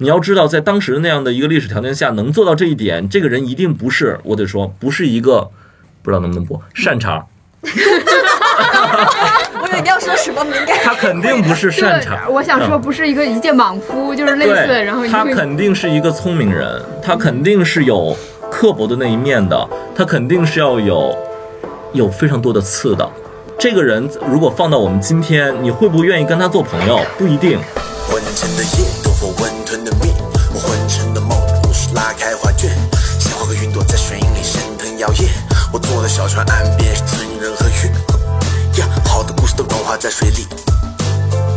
你要知道，在当时的那样的一个历史条件下，能做到这一点，这个人一定不是，我得说，不是一个，不知道能不能播善茬，我以为你要说什么敏感。他肯定不是善茬。我想说，不是一个一介莽夫，就是类似，然后他肯定是一个聪明人，他肯定是有刻薄的那一面的，他肯定是要有有非常多的刺的。这个人如果放到我们今天，你会不会愿意跟他做朋友？不一定。斗破温吞的面，我昏沉的梦，故事拉开画卷，鲜花和云朵在水里升腾摇曳。我坐的小船岸边是村人和月，呀，好的故事都融化在水里。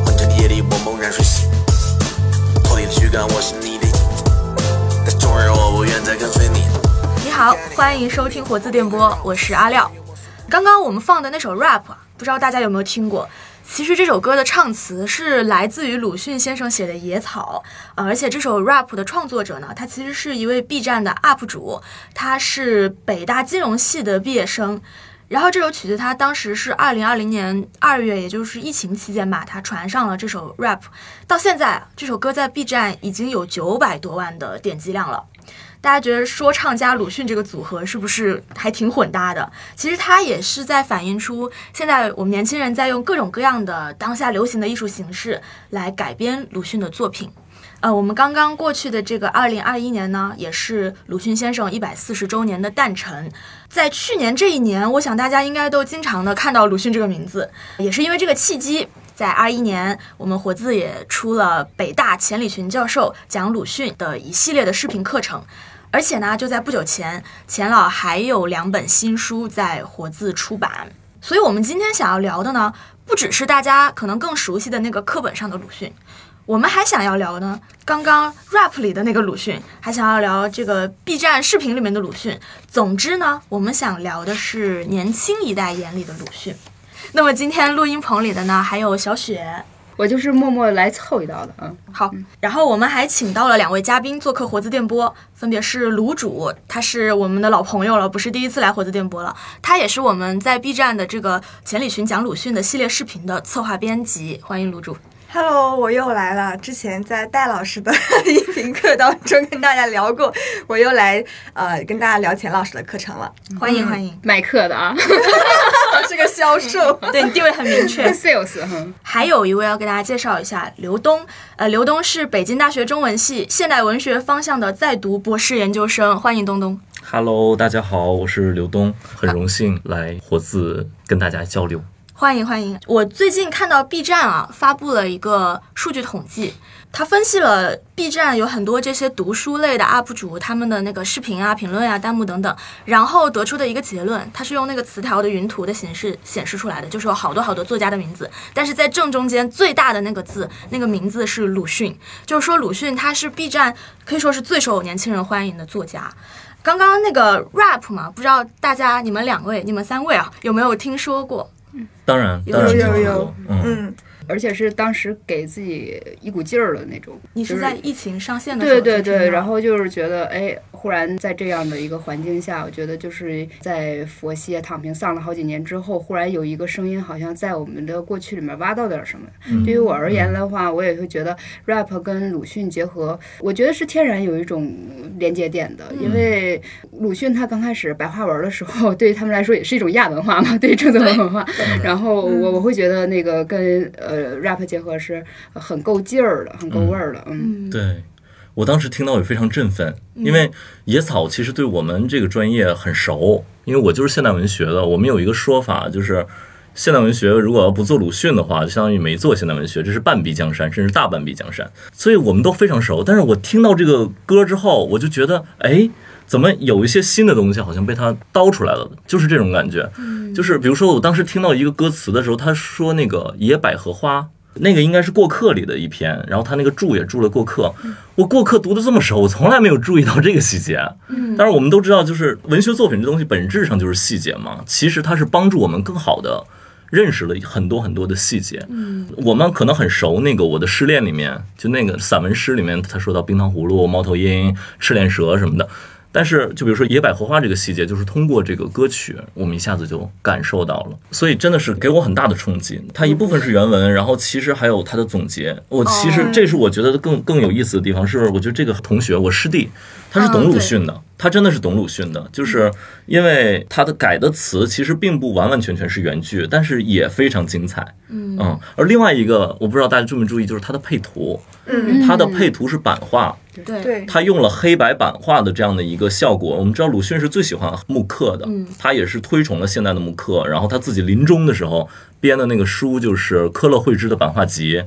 昏沉的夜里，我猛然睡醒，脱离了躯干，我是你的影子，但终日我不愿再跟随你。你好，欢迎收听活字电波，我是阿廖。刚刚我们放的那首 rap，不知道大家有没有听过？其实这首歌的唱词是来自于鲁迅先生写的《野草》，而且这首 rap 的创作者呢，他其实是一位 B 站的 UP 主，他是北大金融系的毕业生。然后这首曲子，他当时是二零二零年二月，也就是疫情期间吧，他传上了这首 rap。到现在，这首歌在 B 站已经有九百多万的点击量了。大家觉得说唱加鲁迅这个组合是不是还挺混搭的？其实它也是在反映出现在我们年轻人在用各种各样的当下流行的艺术形式来改编鲁迅的作品。呃，我们刚刚过去的这个二零二一年呢，也是鲁迅先生一百四十周年的诞辰。在去年这一年，我想大家应该都经常的看到鲁迅这个名字，也是因为这个契机，在二一年，我们活字也出了北大钱理群教授讲鲁迅的一系列的视频课程。而且呢，就在不久前，钱老还有两本新书在活字出版。所以，我们今天想要聊的呢，不只是大家可能更熟悉的那个课本上的鲁迅，我们还想要聊呢，刚刚 rap 里的那个鲁迅，还想要聊这个 B 站视频里面的鲁迅。总之呢，我们想聊的是年轻一代眼里的鲁迅。那么今天录音棚里的呢，还有小雪，我就是默默来凑一道的，嗯，好，然后我们还请到了两位嘉宾做客活字电波，分别是卤煮，他是我们的老朋友了，不是第一次来活字电波了，他也是我们在 B 站的这个钱理群讲鲁迅的系列视频的策划编辑，欢迎卤煮。Hello，我又来了。之前在戴老师的音频课当中跟大家聊过，我又来呃跟大家聊钱老师的课程了。欢迎欢迎，卖课的啊 是个销售，对你地位很明确。sales，哼，还有一位要给大家介绍一下，刘东，呃，刘东是北京大学中文系现代文学方向的在读博士研究生，欢迎东东。Hello，大家好，我是刘东，很荣幸来活字跟大家交流。欢迎欢迎！我最近看到 B 站啊发布了一个数据统计，它分析了 B 站有很多这些读书类的 UP 主他们的那个视频啊、评论啊、弹幕等等，然后得出的一个结论，它是用那个词条的云图的形式显示出来的，就是有好多好多作家的名字，但是在正中间最大的那个字，那个名字是鲁迅，就是说鲁迅他是 B 站可以说是最受年轻人欢迎的作家。刚刚那个 rap 嘛，不知道大家你们两位、你们三位啊有没有听说过？当然，当然有有听说过嗯，嗯，而且是当时给自己一股劲儿的那种。你是在疫情上线的时候对对对，然后就是觉得，哎，忽然在这样的一个环境下，我觉得就是在佛系躺平丧了好几年之后，忽然有一个声音，好像在我们的过去里面挖到点什么。嗯对于我而言的话，我也会觉得 rap 跟鲁迅结合，我觉得是天然有一种连接点的，因为鲁迅他刚开始白话文的时候，对于他们来说也是一种亚文化嘛，对于正宗文化。然后我我会觉得那个跟呃 rap 结合是很够劲儿的，很够味儿的，嗯。嗯，对。我当时听到也非常振奋，因为野草其实对我们这个专业很熟，因为我就是现代文学的。我们有一个说法，就是现代文学如果要不做鲁迅的话，就相当于没做现代文学，这是半壁江山，甚至大半壁江山。所以我们都非常熟。但是我听到这个歌之后，我就觉得，哎，怎么有一些新的东西好像被他叨出来了，就是这种感觉。就是比如说，我当时听到一个歌词的时候，他说那个野百合花。那个应该是过客里的一篇，然后他那个注也注了过客。我过客读的这么熟，我从来没有注意到这个细节。嗯，但是我们都知道，就是文学作品这东西本质上就是细节嘛。其实它是帮助我们更好的认识了很多很多的细节。嗯，我们可能很熟那个《我的失恋》里面，就那个散文诗里面，他说到冰糖葫芦、猫头鹰、赤练蛇什么的。但是就比如说野百合花这个细节，就是通过这个歌曲，我们一下子就感受到了，所以真的是给我很大的冲击。它一部分是原文，然后其实还有它的总结。我其实这是我觉得更更有意思的地方，是我觉得这个同学，我师弟，他是懂鲁迅的，他真的是懂鲁迅的，就是因为他的改的词其实并不完完全全是原句，但是也非常精彩。嗯而另外一个我不知道大家注没注意，就是他的配图，嗯，它的配图是版画。对对，他用了黑白版画的这样的一个效果。我们知道鲁迅是最喜欢木刻的，他也是推崇了现代的木刻。然后他自己临终的时候编的那个书就是科勒惠芝的版画集。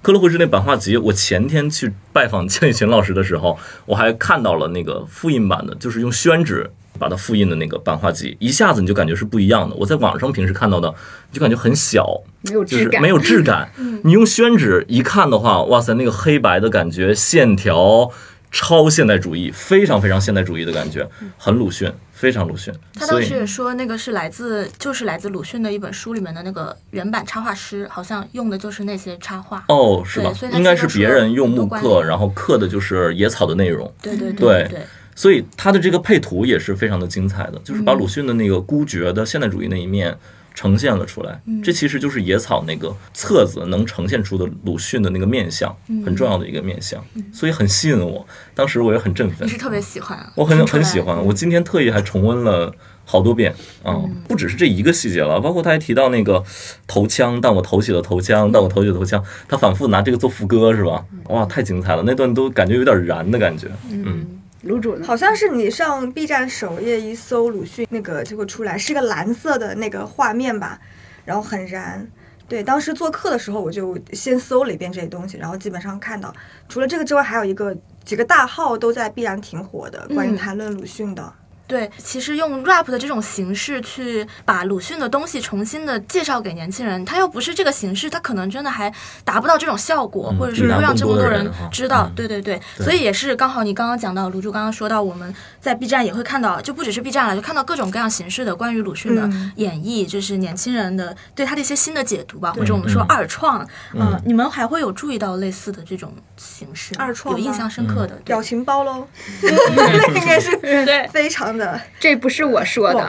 科勒惠芝那版画集，我前天去拜访 千里群老师的时候，我还看到了那个复印版的，就是用宣纸把它复印的那个版画集，一下子你就感觉是不一样的。我在网上平时看到的，就感觉很小，没有质 感，就是没有质感。你用宣纸一看的话，哇塞，那个黑白的感觉，线条超现代主义，非常非常现代主义的感觉，很鲁迅，非常鲁迅。他当时也说，那个是来自就是来自鲁迅的一本书里面的那个原版插画师，好像用的就是那些插画。哦，是吧？应该是别人用木刻，然后刻的就是野草的内容。对对对对，所以他的这个配图也是非常的精彩的，就是把嗯鲁迅的那个孤绝的现代主义那一面呈现了出来。嗯这其实就是野草那个册子能呈现出的鲁迅的那个面相，嗯很重要的一个面相，所以很吸引我。当时我也很振奋你，是特别喜欢啊，我很很喜欢。我今天特意还重温了。好多遍啊、不只是这一个细节了，包括他还提到那个头枪，但我投起了头枪，但我投起了头枪，他反复拿这个做副歌是吧？哇，太精彩了，那段都感觉有点燃的感觉。嗯，卤煮呢？好像是你上 B 站首页一搜鲁迅那个就会出来，是个蓝色的那个画面吧，然后很燃。对，当时做客的时候我就先搜了一遍这些东西，然后基本上看到，除了这个之外，还有一个几个大号都在必然挺火的，关于嗯谈论鲁迅的。对，其实用 rap 的这种形式去把鲁迅的东西重新的介绍给年轻人，他又不是这个形式，他可能真的还达不到这种效果，嗯或者是会让这么多人知道。嗯。对对对，对。所以也是刚好你刚刚讲到，卢柱刚刚说到，我们在 B 站也会看到，就不只是 B 站了，就看到各种各样形式的关于鲁迅的嗯。演绎，就是年轻人的对他的一些新的解读吧，或者我们说嗯。二创。嗯。嗯，你们还会有注意到类似的这种形式二创有印象深刻的？对。表情包喽，那应该是对。非常的。这不是我说的，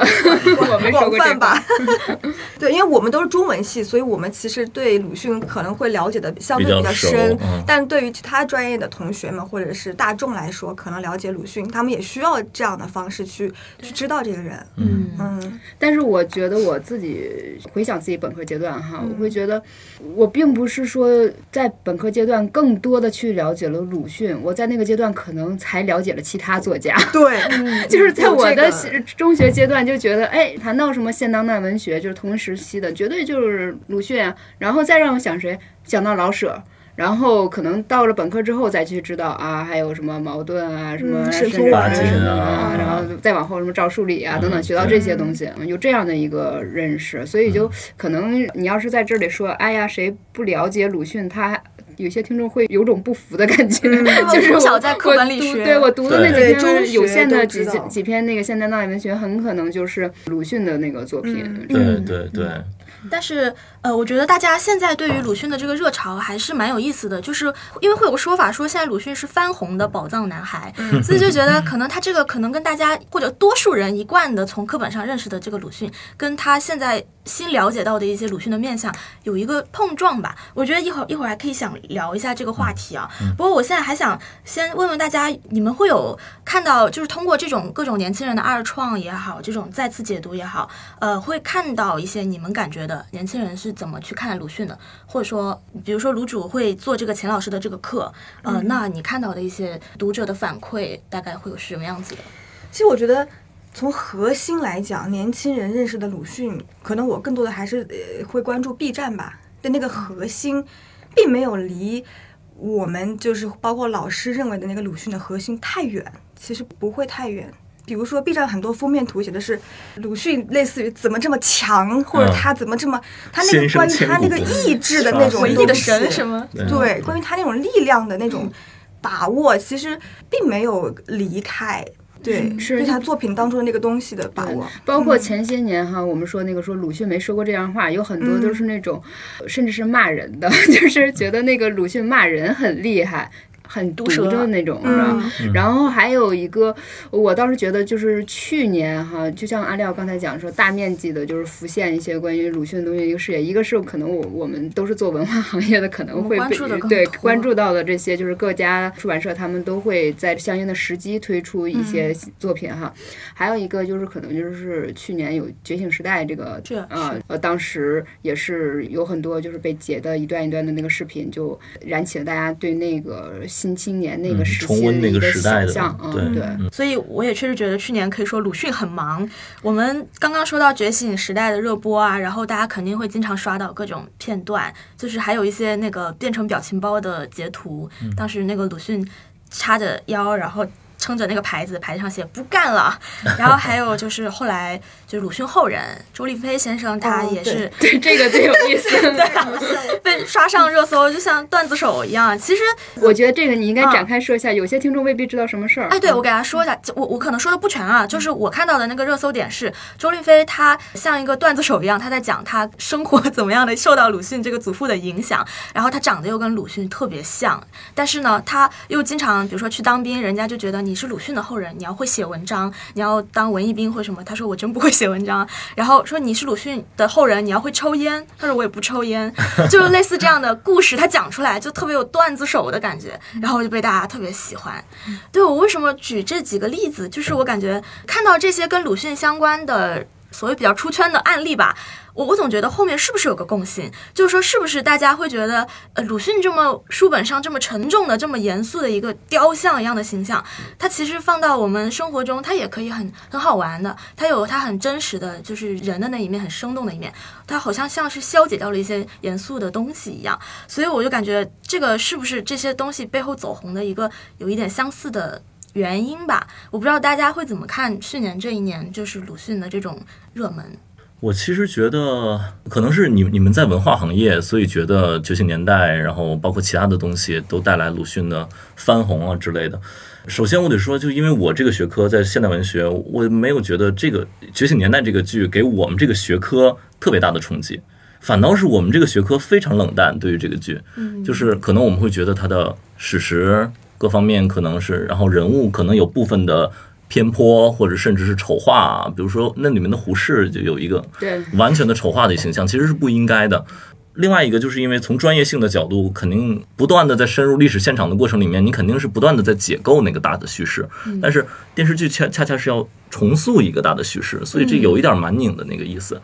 我们说广过这个。泛吧。对，因为我们都是中文系，所以我们其实对鲁迅可能会了解的相对比较深。嗯。但对于其他专业的同学们或者是大众来说，可能了解鲁迅，他们也需要这样的方式去去知道这个人。嗯。嗯。但是我觉得我自己回想自己本科阶段哈，我会觉得我并不是说在本科阶段更多的去了解了鲁迅，我在那个阶段可能才了解了其他作家。对，就是在我的有这个是中学阶段就觉得，哎，谈到什么现当代文学，就是同时期的，绝对就是鲁迅啊。然后再让我想谁，想到老舍。然后可能到了本科之后再去知道啊，还有什么矛盾啊，什么嗯沈沈从文啊然后再往后什么赵树理啊等等，学到这些东西，嗯有这样的一个认识，所以就可能你要是在这里说，哎呀，谁不了解鲁迅，他。有些听众会有种不服的感觉，就是从小我在课本里我读学。对我读的那几篇有限的几几几篇那个现代当代文学，很可能就是鲁迅的那个作品。嗯。对对对，但是，呃，我觉得大家现在对于鲁迅的这个热潮还是蛮有意思的，就是因为会有个说法说现在鲁迅是翻红的宝藏男孩，所以就觉得可能他这个可能跟大家或者多数人一贯的从课本上认识的这个鲁迅，跟他现在新了解到的一些鲁迅的面相有一个碰撞吧。我觉得一会儿一会儿还可以想聊一下这个话题啊。不过我现在还想先问问大家，你们会有看到就是通过这种各种年轻人的二创也好，这种再次解读也好，呃，会看到一些你们感觉的年轻人是怎么去看鲁迅的，或者说，比如说卢主会做这个钱老师的这个课，呃，那你看到的一些读者的反馈大概会有是什么样子的？其实我觉得。从核心来讲，年轻人认识的鲁迅，可能我更多的还是呃会关注 B 站吧的那个核心，并没有离我们就是包括老师认为的那个鲁迅的核心太远，其实不会太远。比如说 B 站很多封面图写的是鲁迅类似于怎么这么强，或者嗯他怎么这么他那个关于他那个意志的那种死唯一的神什么？对，关于他那种力量的那种把握，其实并没有离开。对，是对他作品当中的那个东西的把握。包括前些年哈，我们说那个说鲁迅没说过这样话，有很多都是那种，甚至是骂人的，就是觉得那个鲁迅骂人很厉害。很毒舌的那种，是吧？然后还有一个，我倒是觉得就是去年哈，就像阿廖刚才讲说，大面积的就是浮现一些关于鲁迅的东西一个视野，一个是可能我我们都是做文化行业的，可能会被关注对关注到的这些，就是各家出版社他们都会在相应的时机推出一些作品哈。还有一个就是可能就是去年有《觉醒时代》这个这呃呃，当时也是有很多就是被截的一段一段的那个视频，就燃起了大家对那个新青年那个嗯时重温那期的一个个时代的想象，对嗯，对。所以我也确实觉得去年可以说鲁迅很忙。我们刚刚说到《觉醒时代》的热播啊，然后大家肯定会经常刷到各种片段，就是还有一些那个变成表情包的截图。当时那个鲁迅叉着腰，然后。撑着那个牌子，牌子上写“不干了”，然后还有就是后来就是鲁迅后人周立飞先生，他哦也是、对这个最有意思 对。被刷上热搜，就像段子手一样。其实我觉得这个你应该啊展开说一下，有些听众未必知道什么事儿。哎，对，我给大家说一下，就我我可能说的不全啊，就是我看到的那个热搜点是周立飞他像一个段子手一样，他在讲他生活怎么样的受到鲁迅这个祖父的影响，然后他长得又跟鲁迅特别像，但是呢，他又经常比如说去当兵，人家就觉得你是鲁迅的后人，你要会写文章，你要当文艺兵或什么，他说我真不会写文章，然后说你是鲁迅的后人，你要会抽烟，他说我也不抽烟，就是类似这样的故事，他讲出来就特别有段子手的感觉，然后就被大家特别喜欢。对我为什么举这几个例子，就是我感觉看到这些跟鲁迅相关的所谓比较出圈的案例吧，我我总觉得后面是不是有个共性，就是说是不是大家会觉得，呃，鲁迅这么书本上这么沉重的、这么严肃的一个雕像一样的形象，他其实放到我们生活中，他也可以很很好玩的，他有他很真实的就是人的那一面，很生动的一面，他好像像是消解掉了一些严肃的东西一样，所以我就感觉这个是不是这些东西背后走红的一个有一点相似的原因吧？我不知道大家会怎么看去年这一年就是鲁迅的这种热门。我其实觉得，可能是你你们在文化行业，所以觉得觉醒年代，然后包括其他的东西，都带来鲁迅的翻红啊之类的。首先，我得说，就因为我这个学科在现代文学，我没有觉得这个《觉醒年代》这个剧给我们这个学科特别大的冲击，反倒是我们这个学科非常冷淡对于这个剧，就是可能我们会觉得它的史实各方面可能是，然后人物可能有部分的偏颇，或者甚至是丑化，比如说那里面的胡适就有一个对完全的丑化的形象，其实是不应该的。另外一个就是因为从专业性的角度，肯定不断的在深入历史现场的过程里面，你肯定是不断的在解构那个大的叙事。但是电视剧恰恰恰是要重塑一个大的叙事，所以这有一点蛮拧的那个意思。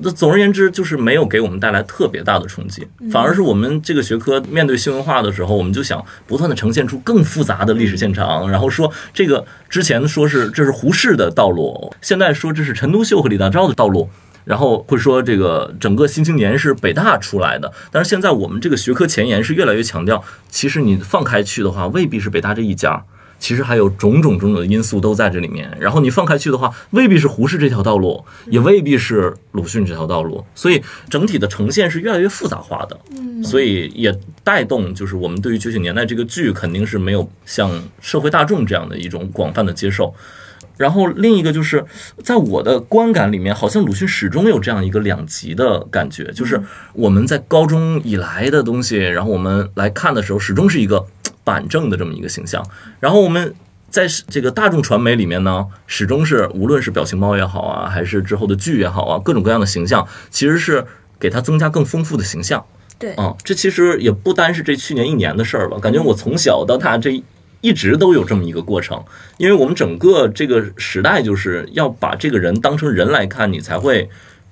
那总而言之，就是没有给我们带来特别大的冲击，反而是我们这个学科面对新文化的时候，我们就想不断的呈现出更复杂的历史现场，然后说这个之前说是这是胡适的道路，现在说这是陈独秀和李大钊的道路。然后会说这个整个新青年是北大出来的，但是现在我们这个学科前沿是越来越强调，其实你放开去的话，未必是北大这一家，其实还有种种种种的因素都在这里面。然后你放开去的话，未必是胡适这条道路，也未必是鲁迅这条道路，所以整体的呈现是越来越复杂化的。嗯所以也带动就是我们对于《觉醒年代》这个剧肯定是没有像社会大众这样的一种广泛的接受。然后另一个就是，在我的观感里面，好像鲁迅始终有这样一个两极的感觉，就是我们在高中以来的东西，然后我们来看的时候，始终是一个板正的这么一个形象。然后我们在这个大众传媒里面呢，始终是无论是表情包也好啊，还是之后的剧也好啊，各种各样的形象，其实是给它增加更丰富的形象。对，啊，这其实也不单是这去年一年的事儿吧，感觉我从小到大这一直都有这么一个过程，因为我们整个这个时代就是要把这个人当成人来看，你才会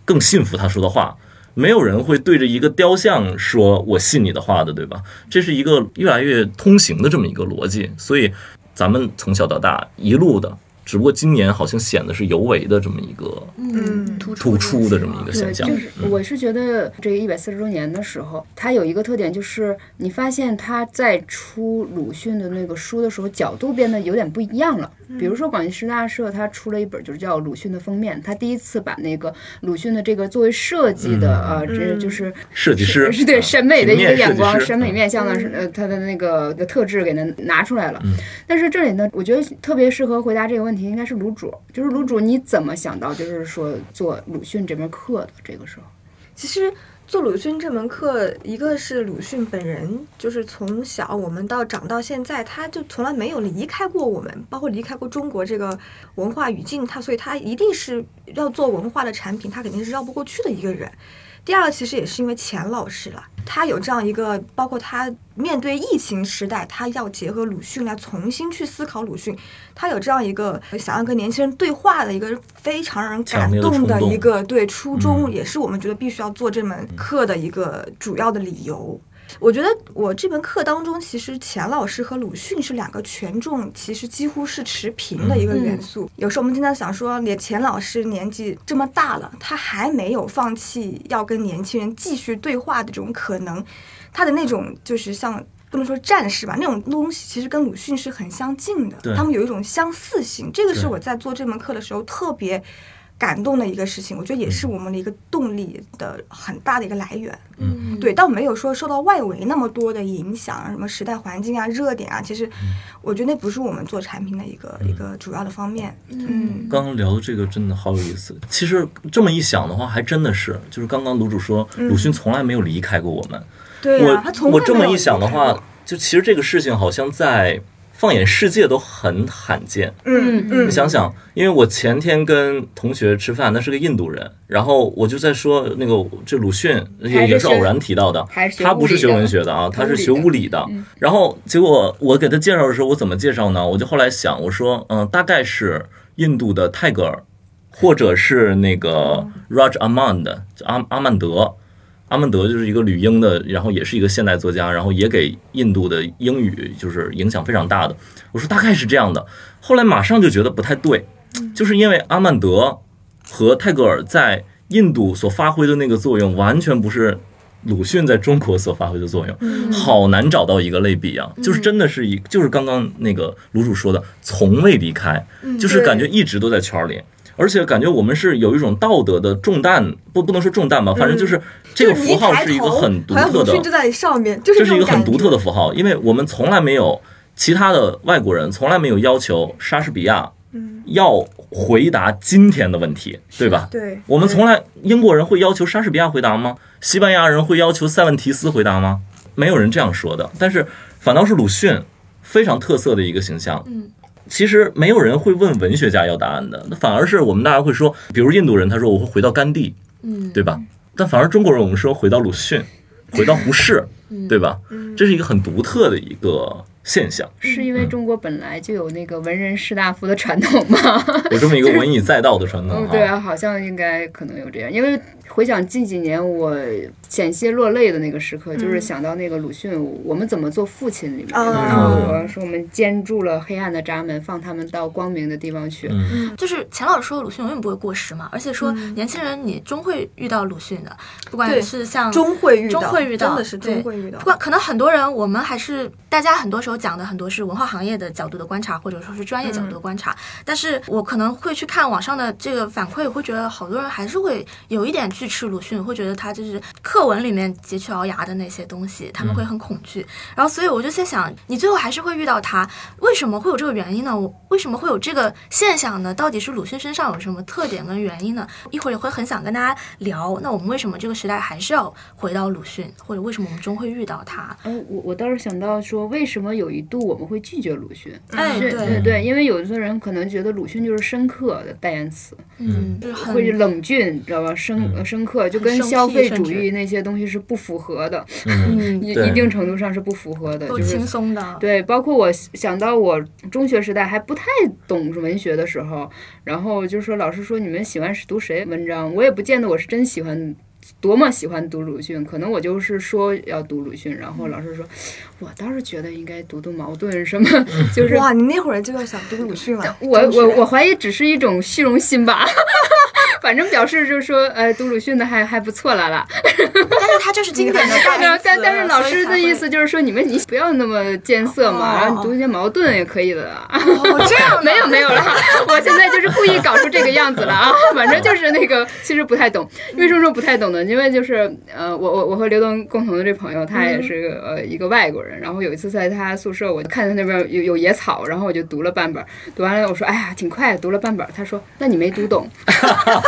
更信服他说的话。没有人会对着一个雕像说“我信你的话”的，对吧？这是一个越来越通行的这么一个逻辑，所以咱们从小到大一路的，只不过今年好像显得是尤为的这么一个嗯，突突出的这么一个，现象。就是我是觉得这个一百四十周年的时候，它有一个特点，就是你发现他在出鲁迅的那个书的时候，角度变得有点不一样了。比如说广西师大社，它出了一本就是叫《鲁迅的封面》，他第一次把那个鲁迅的这个作为设计的呃，这就是设计师是对啊审美的一个眼光、审美嗯。面向的是呃他的那个的特质给它拿出来了。但是这里呢，我觉得特别适合回答这个问问题，应该是卤煮，就是卤煮你怎么想到就是说做鲁迅这门课的这个时候？其实做鲁迅这门课，一个是鲁迅本人，就是从小我们到长到现在，他就从来没有离开过我们，包括离开过中国这个文化语境，他所以他一定是要做文化的产品，他肯定是绕不过去的一个人。第二个其实也是因为钱老师了，他有这样一个，包括他面对疫情时代，他要结合鲁迅来重新去思考鲁迅，他有这样一个想要跟年轻人对话的一个非常让人感动的一个对初衷，嗯也是我们觉得必须要做这门课的一个主要的理由。我觉得我这门课当中，其实钱老师和鲁迅是两个权重其实几乎是持平的一个元素。有时候我们经常想说，连钱老师年纪这么大了，他还没有放弃要跟年轻人继续对话的这种可能，他的那种就是像。不能说战士吧，那种东西其实跟鲁迅是很相近的，他们有一种相似性。这个是我在做这门课的时候特别感动的一个事情，我觉得也是我们的一个动力的很大的一个来源。嗯，对，倒没有说受到外围那么多的影响，什么时代环境啊、热点啊，其实我觉得那不是我们做产品的一个、一个主要的方面。嗯，刚刚聊的这个真的好有意思。其实这么一想的话，还真的是，就是刚刚卤主说，鲁迅从来没有离开过我们。对呀、他从我这么一想的话，，就其实这个事情好像在放眼世界都很罕见。嗯嗯，你想想，因为我前天跟同学吃饭，那是个印度人，然后我就在说那个这鲁迅也也是偶然提到的，他不是学文学的啊，他是学物理的。然后结果我给他介绍的时候，我怎么介绍呢？我就后来想，我说嗯，大概是印度的泰戈尔，或者是那个 Raj Amand 阿阿曼德。阿曼德就是一个旅英的，然后也是一个现代作家，然后也给印度的英语就是影响非常大的。我说大概是这样的，后来马上就觉得不太对，就是因为阿曼德和泰戈尔在印度所发挥的那个作用，完全不是鲁迅在中国所发挥的作用，好难找到一个类比啊！就是真的是一，就是刚刚那个卢主说的，从未离开，就是感觉一直都在圈儿里。而且感觉我们是有一种道德的重担，不不能说重担吧，反正就是这个符号是一个很独特的就在上面，就是这是一个很独特的符号，因为我们从来没有其他的外国人从来没有要求莎士比亚要回答今天的问题，对吧？对，我们从来英国人会要求莎士比亚回答吗？西班牙人会要求塞万提斯回答吗？没有人这样说的。但是反倒是鲁迅非常特色的一个形象。嗯，其实没有人会问文学家要答案的，那反而是我们大家会说，比如印度人他说我会回到甘地，嗯，对吧？但反而中国人我们说回到鲁迅，回到胡适，对吧？这是一个很独特的一个现象，是因为中国本来就有那个文人士大夫的传统吗？有这么一个文以载道的传统嗯，对啊，好像应该可能有这样，因为回想近几年我险些落泪的那个时刻，就是想到那个鲁迅《我们怎么做父亲》里面，说我们监住了黑暗的闸门，放他们到光明的地方去。嗯。就是钱老师说鲁迅永远不会过时嘛，而且说年轻人你终会遇到鲁迅的，不管是像终会遇到，终会遇到，真的是终会遇到。不。管可能很多人，我们还是大家很多时候讲的很多是文化行业的角度的观察，或者说是专业角度的观察。但是我可能会去看网上的这个反馈，会觉得好多人还是会有一点拒斥鲁迅，会觉得他就是课文里面佶屈聱牙的那些东西，他们会很恐惧。然后所以我就在想，你最后还是会遇到他，为什么会有这个原因呢？我为什么会有这个现象呢？到底是鲁迅身上有什么特点跟原因呢？一会儿也会很想跟大家聊，那我们为什么这个时代还是要回到鲁迅，或者为什么我们终会遇到他？嗯，我我倒是想到说，为什么有一度我们会拒绝鲁迅？哎，是对对对，因为有的人可能觉得鲁迅就是深刻的代言词，嗯，会冷峻，知道吧？深呃深刻，就跟消费主义那些东西是不符合的，嗯一一定程度上是不符合的，就是轻松的，对，包括我想到我中学时代还不太懂文学的时候，然后就说老师说你们喜欢读谁文章，我也不见得我是真喜欢。多么喜欢读鲁迅，可能我就是说要读鲁迅，然后老师说，我倒是觉得应该读读矛盾什么，就是哇，你那会儿就要想读鲁迅了。我我我怀疑只是一种虚荣心吧，反正表示就是说，呃，读鲁迅的还还不错了啦。但是他就是经典的 代名词但但是老师的意思就是说，你们你不要那么艰涩嘛，哦然后你读一些矛盾也可以的啦。才会哦这样 没有没有了，我现在就是故意搞出这个样子了啊！反正就是那个，其实不太懂。为什么说不太懂呢？因为就是呃，我我我和刘东共同的这朋友，他也是呃一个外国人。然后有一次在他宿舍，我看他那边有有野草，然后我就读了半本，读完了我说哎呀挺快，读了半本。他说那你没读懂，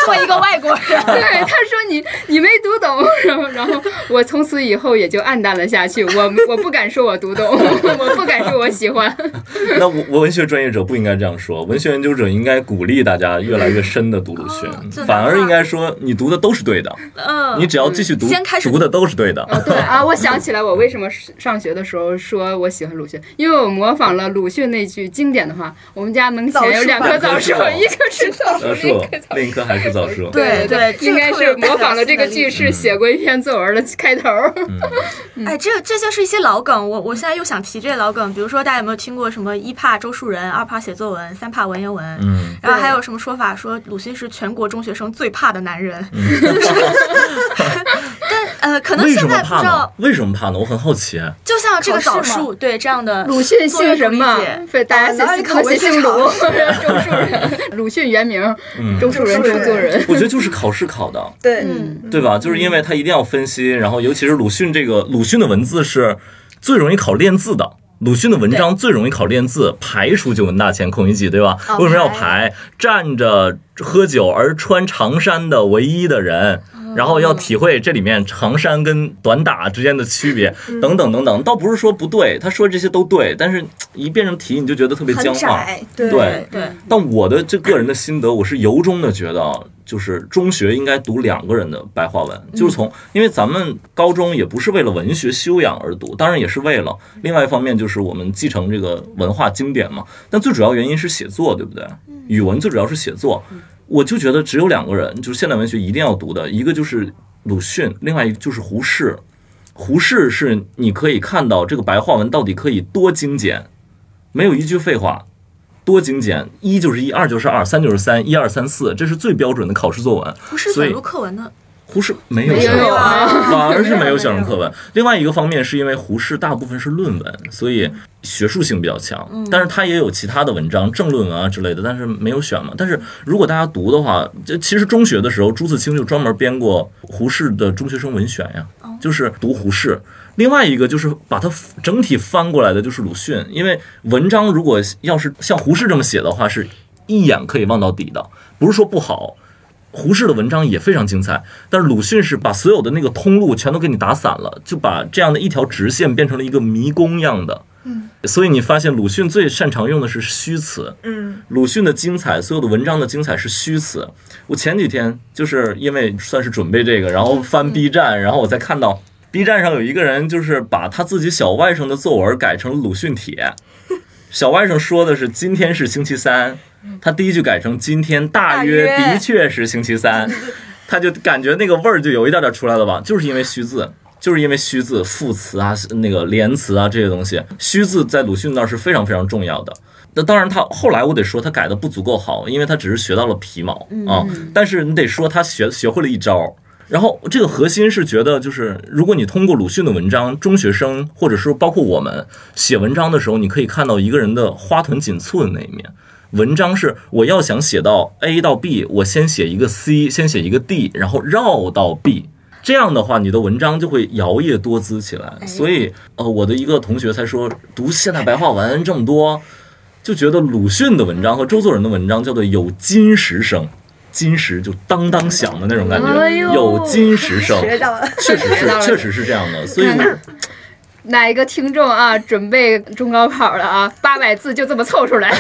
就作一个外国人。对，他说你你没读懂，然后然后我从此以后也就暗淡了下去。我我不敢说我读懂，我不敢说我喜欢。那我我文学专业者不应该这样说，文学研究者应该鼓励大家越来越深的读鲁迅，这反而应该说你读的都是对的，嗯，你只要继续读，先开始读的都是对的。对啊，我想起来，我为什么上学的时候说我喜欢鲁迅，因为我模仿了鲁迅那句经典的话：“我们家门前有两棵枣树，一棵是枣树，另一棵枣，另一棵还是对对，应该是模仿了这个句句。式写过一篇作文的开头。哎，这这就是一些老梗，我我现在又想提这些老梗，比如说大家有没有听过什么一怕周树人，二怕写作文，三怕文言文，嗯，然后还有什么说法说鲁迅是全国中学生最怕的男人，嗯，但呃，可能现在不知道，？为什么怕呢？我很好奇。就像这个枣考试吗树，对这样的鲁迅姓什么作为理解？非大家写哪里可能写姓鲁，考 周树人。鲁迅原名嗯周树人，周作人。我觉得就是考试考的，对，嗯，对吧？就是因为他一定要分析，然后尤其是鲁迅这个鲁迅的文字是最容易考练字的。鲁迅的文章最容易考练字，排除九文大前孔乙己，对吧？哦为什么要排排？站着喝酒而穿长衫的唯一的人，然后要体会这里面长衫跟短打之间的区别，等等等等。倒不是说不对，他说这些都对，但是一变成题你就觉得特别僵化。对对对，但我的这个人的心得，我是由衷的觉得啊，就是中学应该读两个人的白话文，就是从，因为咱们高中也不是为了文学修养而读，当然也是为了另外一方面就是我们继承这个文化经典嘛，但最主要原因是写作，对不对？语文最主要是写作，我就觉得只有两个人，就是现代文学一定要读的，一个就是鲁迅，另外一个就是胡适。胡适是你可以看到这个白话文到底可以多精简，没有一句废话，多精简，一就是一，二就是二，三就是三，一二三四，这是最标准的考试作文。不是选入课文的，胡适没有没选 反而是没有选入课文。另外一个方面是因为胡适大部分是论文，所以学术性比较强。但是他也有其他的文章，政论文啊之类的，但是没有选嘛。但是如果大家读的话，这其实中学的时候，朱自清就专门编过胡适的中学生文选呀，就是读胡适。另外一个就是把它整体翻过来的，就是鲁迅，因为文章如果要是像胡适这么写的话，是一眼可以望到底的，不是说不好。胡适的文章也非常精彩，但是鲁迅是把所有的那个通路全都给你打散了，就把这样的一条直线变成了一个迷宫样的。嗯，所以你发现鲁迅最擅长用的是虚词。嗯，鲁迅的精彩，所有的文章的精彩是虚词。我前几天就是因为算是准备这个，然后翻 B 站，然后我才看到 B 站上有一个人就是把他自己小外甥的作文改成鲁迅帖。小外甥说的是今天是星期三，他第一句改成今天大约的确是星期三，他就感觉那个味儿就有一点点出来了吧，就是因为虚字。就是因为虚字、副词啊、那个连词啊这些东西，虚字在鲁迅那儿是非常非常重要的。那当然，他后来我得说他改的不足够好，因为他只是学到了皮毛啊。但是你得说他学学会了一招。然后这个核心是觉得，就是如果你通过鲁迅的文章，中学生或者是包括我们写文章的时候，你可以看到一个人的花团锦簇的那一面。文章是我要想写到 A 到 B，我先写一个 C，先写一个 D，然后绕到 B。这样的话，你的文章就会摇曳多姿起来。所以，呃，我的一个同学才说，读现代白话文这么多，就觉得鲁迅的文章和周作人的文章叫做有金石声，金石就当当响的那种感觉，哎有金石声。确实是 确实是这样的。所以我，哪一个听众啊，准备中高考了啊？八百字就这么凑出来，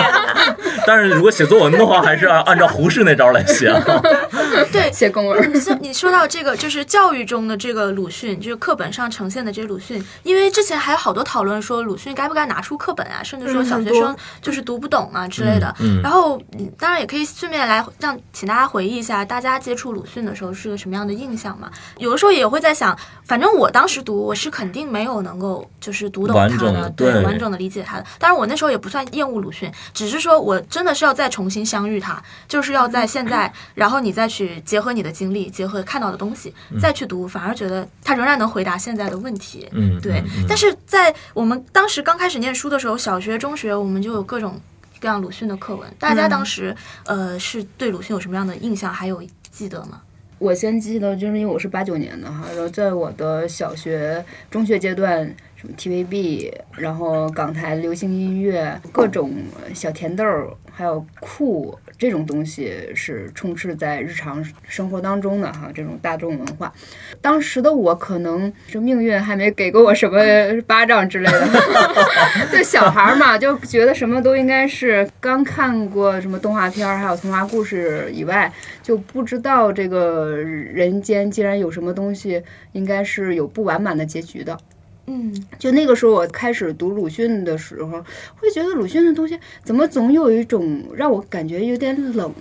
但是如果写作文的话，还是要按照胡适那招来写啊。对，写公文。你像你说到这个，就是教育中的这个鲁迅，就是课本上呈现的这个鲁迅，因为之前还有好多讨论说鲁迅该不该拿出课本啊，甚至说小学生就是读不懂啊之类的。嗯嗯然后，嗯当然也可以顺便来让请大家回忆一下，大家接触鲁迅的时候是个什么样的印象嘛？有的时候也会在想，反正我当时读，我是肯定没有能够就是读懂完他的，的对完整的理解他的。当然，我那时候也不算厌恶鲁迅，只是说我真的是要再重新相遇他，就是要在现在，然后你再去结合你的经历，结合看到的东西，再去读，反而觉得他仍然能回答现在的问题。嗯，对但是在我们当时刚开始念书的时候，小学、中学，我们就有各种各样鲁迅的课文。大家当时、呃是对鲁迅有什么样的印象，还有记得吗？我先记得，就是因为我是八九年的哈，然后在我的小学、中学阶段，什么 TVB，然后港台流行音乐，各种小甜豆，还有酷这种东西是充斥在日常生活当中的哈，这种大众文化。当时的我可能这命运还没给过我什么巴掌之类的，就小孩嘛，就觉得什么都应该是刚看过什么动画片儿，还有童话故事以外，就不知道这个人间竟然有什么东西应该是有不完满的结局的。嗯，就那个时候，我开始读鲁迅的时候，会觉得鲁迅的东西怎么总有一种让我感觉有点冷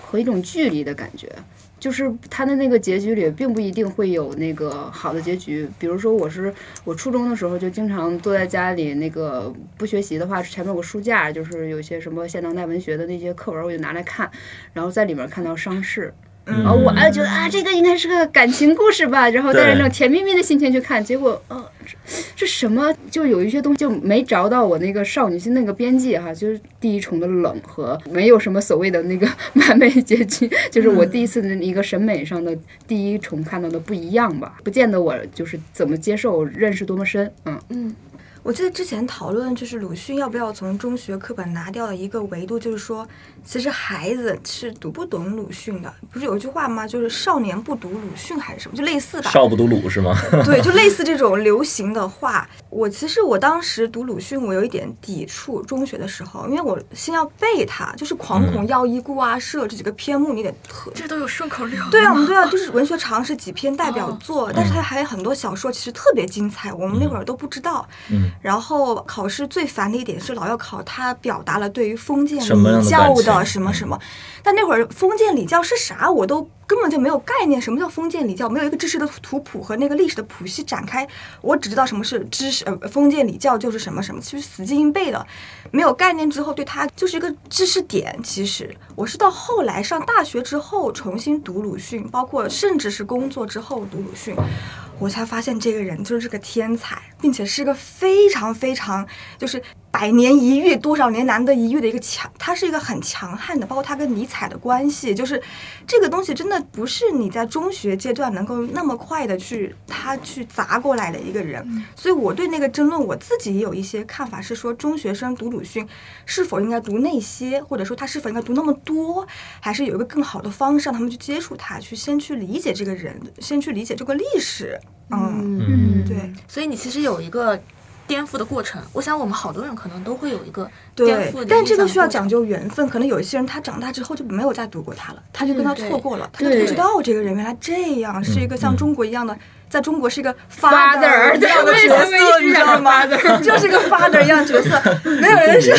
和一种距离的感觉。就是他的那个结局里，并不一定会有那个好的结局。比如说，我是我初中的时候就经常坐在家里，那个不学习的话，前面有个书架，就是有些什么现当代文学的那些课文，我就拿来看，然后在里面看到伤逝。然后我哎觉得啊，这个应该是个感情故事吧，然后带着那种甜蜜蜜的心情去看，结果呃，这这什么就有一些东西就没着到我那个少女心那个边界哈，就是第一重的冷和没有什么所谓的那个 完美结局，就是我第一次的一个审美上的第一重看到的不一样吧，不见得我就是怎么接受认识多么深，嗯。嗯我记得之前讨论就是鲁迅要不要从中学课本拿掉的一个维度，就是说，其实孩子是读不懂鲁迅的。不是有一句话吗？就是少年不读鲁迅还是什么，就类似吧。少不读鲁是吗？对，就类似这种流行的话。我其实我当时读鲁迅，我有一点抵触。中学的时候，因为我先要背它，就是惶恐要义固阿舍这几个篇目，你得特这都有顺口溜。对啊，我们 都要，就是文学常识几篇代表作，但是它还有很多小说，其实特别精彩，我们那会儿都不知道。嗯。然后考试最烦的一点是老要考他表达了对于封建礼教的什么？什么，但那会儿封建礼教是啥，我都根本就没有概念，什么叫封建礼教，没有一个知识的图谱和那个历史的谱系展开，我只知道什么是知识，呃，封建礼教就是什么什么，其实死记硬背的，没有概念之后，对它就是一个知识点。其实我是到后来上大学之后重新读鲁迅，包括甚至是工作之后读鲁迅，我才发现这个人就是个天才，并且是个非常非常就是百年一遇、多少年难得一遇的一个强，他是一个很强悍的，包括他跟尼采的关系，就是这个东西真的不是你在中学阶段能够那么快的去他去砸过来的一个人。所以我对那个争论，我自己也有一些看法，是说中学生读鲁迅是否应该读那些，或者说他是否应该读那么多，还是有一个更好的方式让他们去接触他，去先去理解这个人，先去理解这个历史。嗯，嗯对。所以你其实有一个颠覆的过程。我想我们好多人可能都会有一个颠覆的，对但这个需要讲。究缘分。可能有一些人他长大之后就没有再读过他了，他就跟他错过了，他就不知道这个人原来这样，是一个像嗯中国一样的，在中国是一个 Father，这样的对角色，你知道吗？就是个 father 一样的角色，没有人是，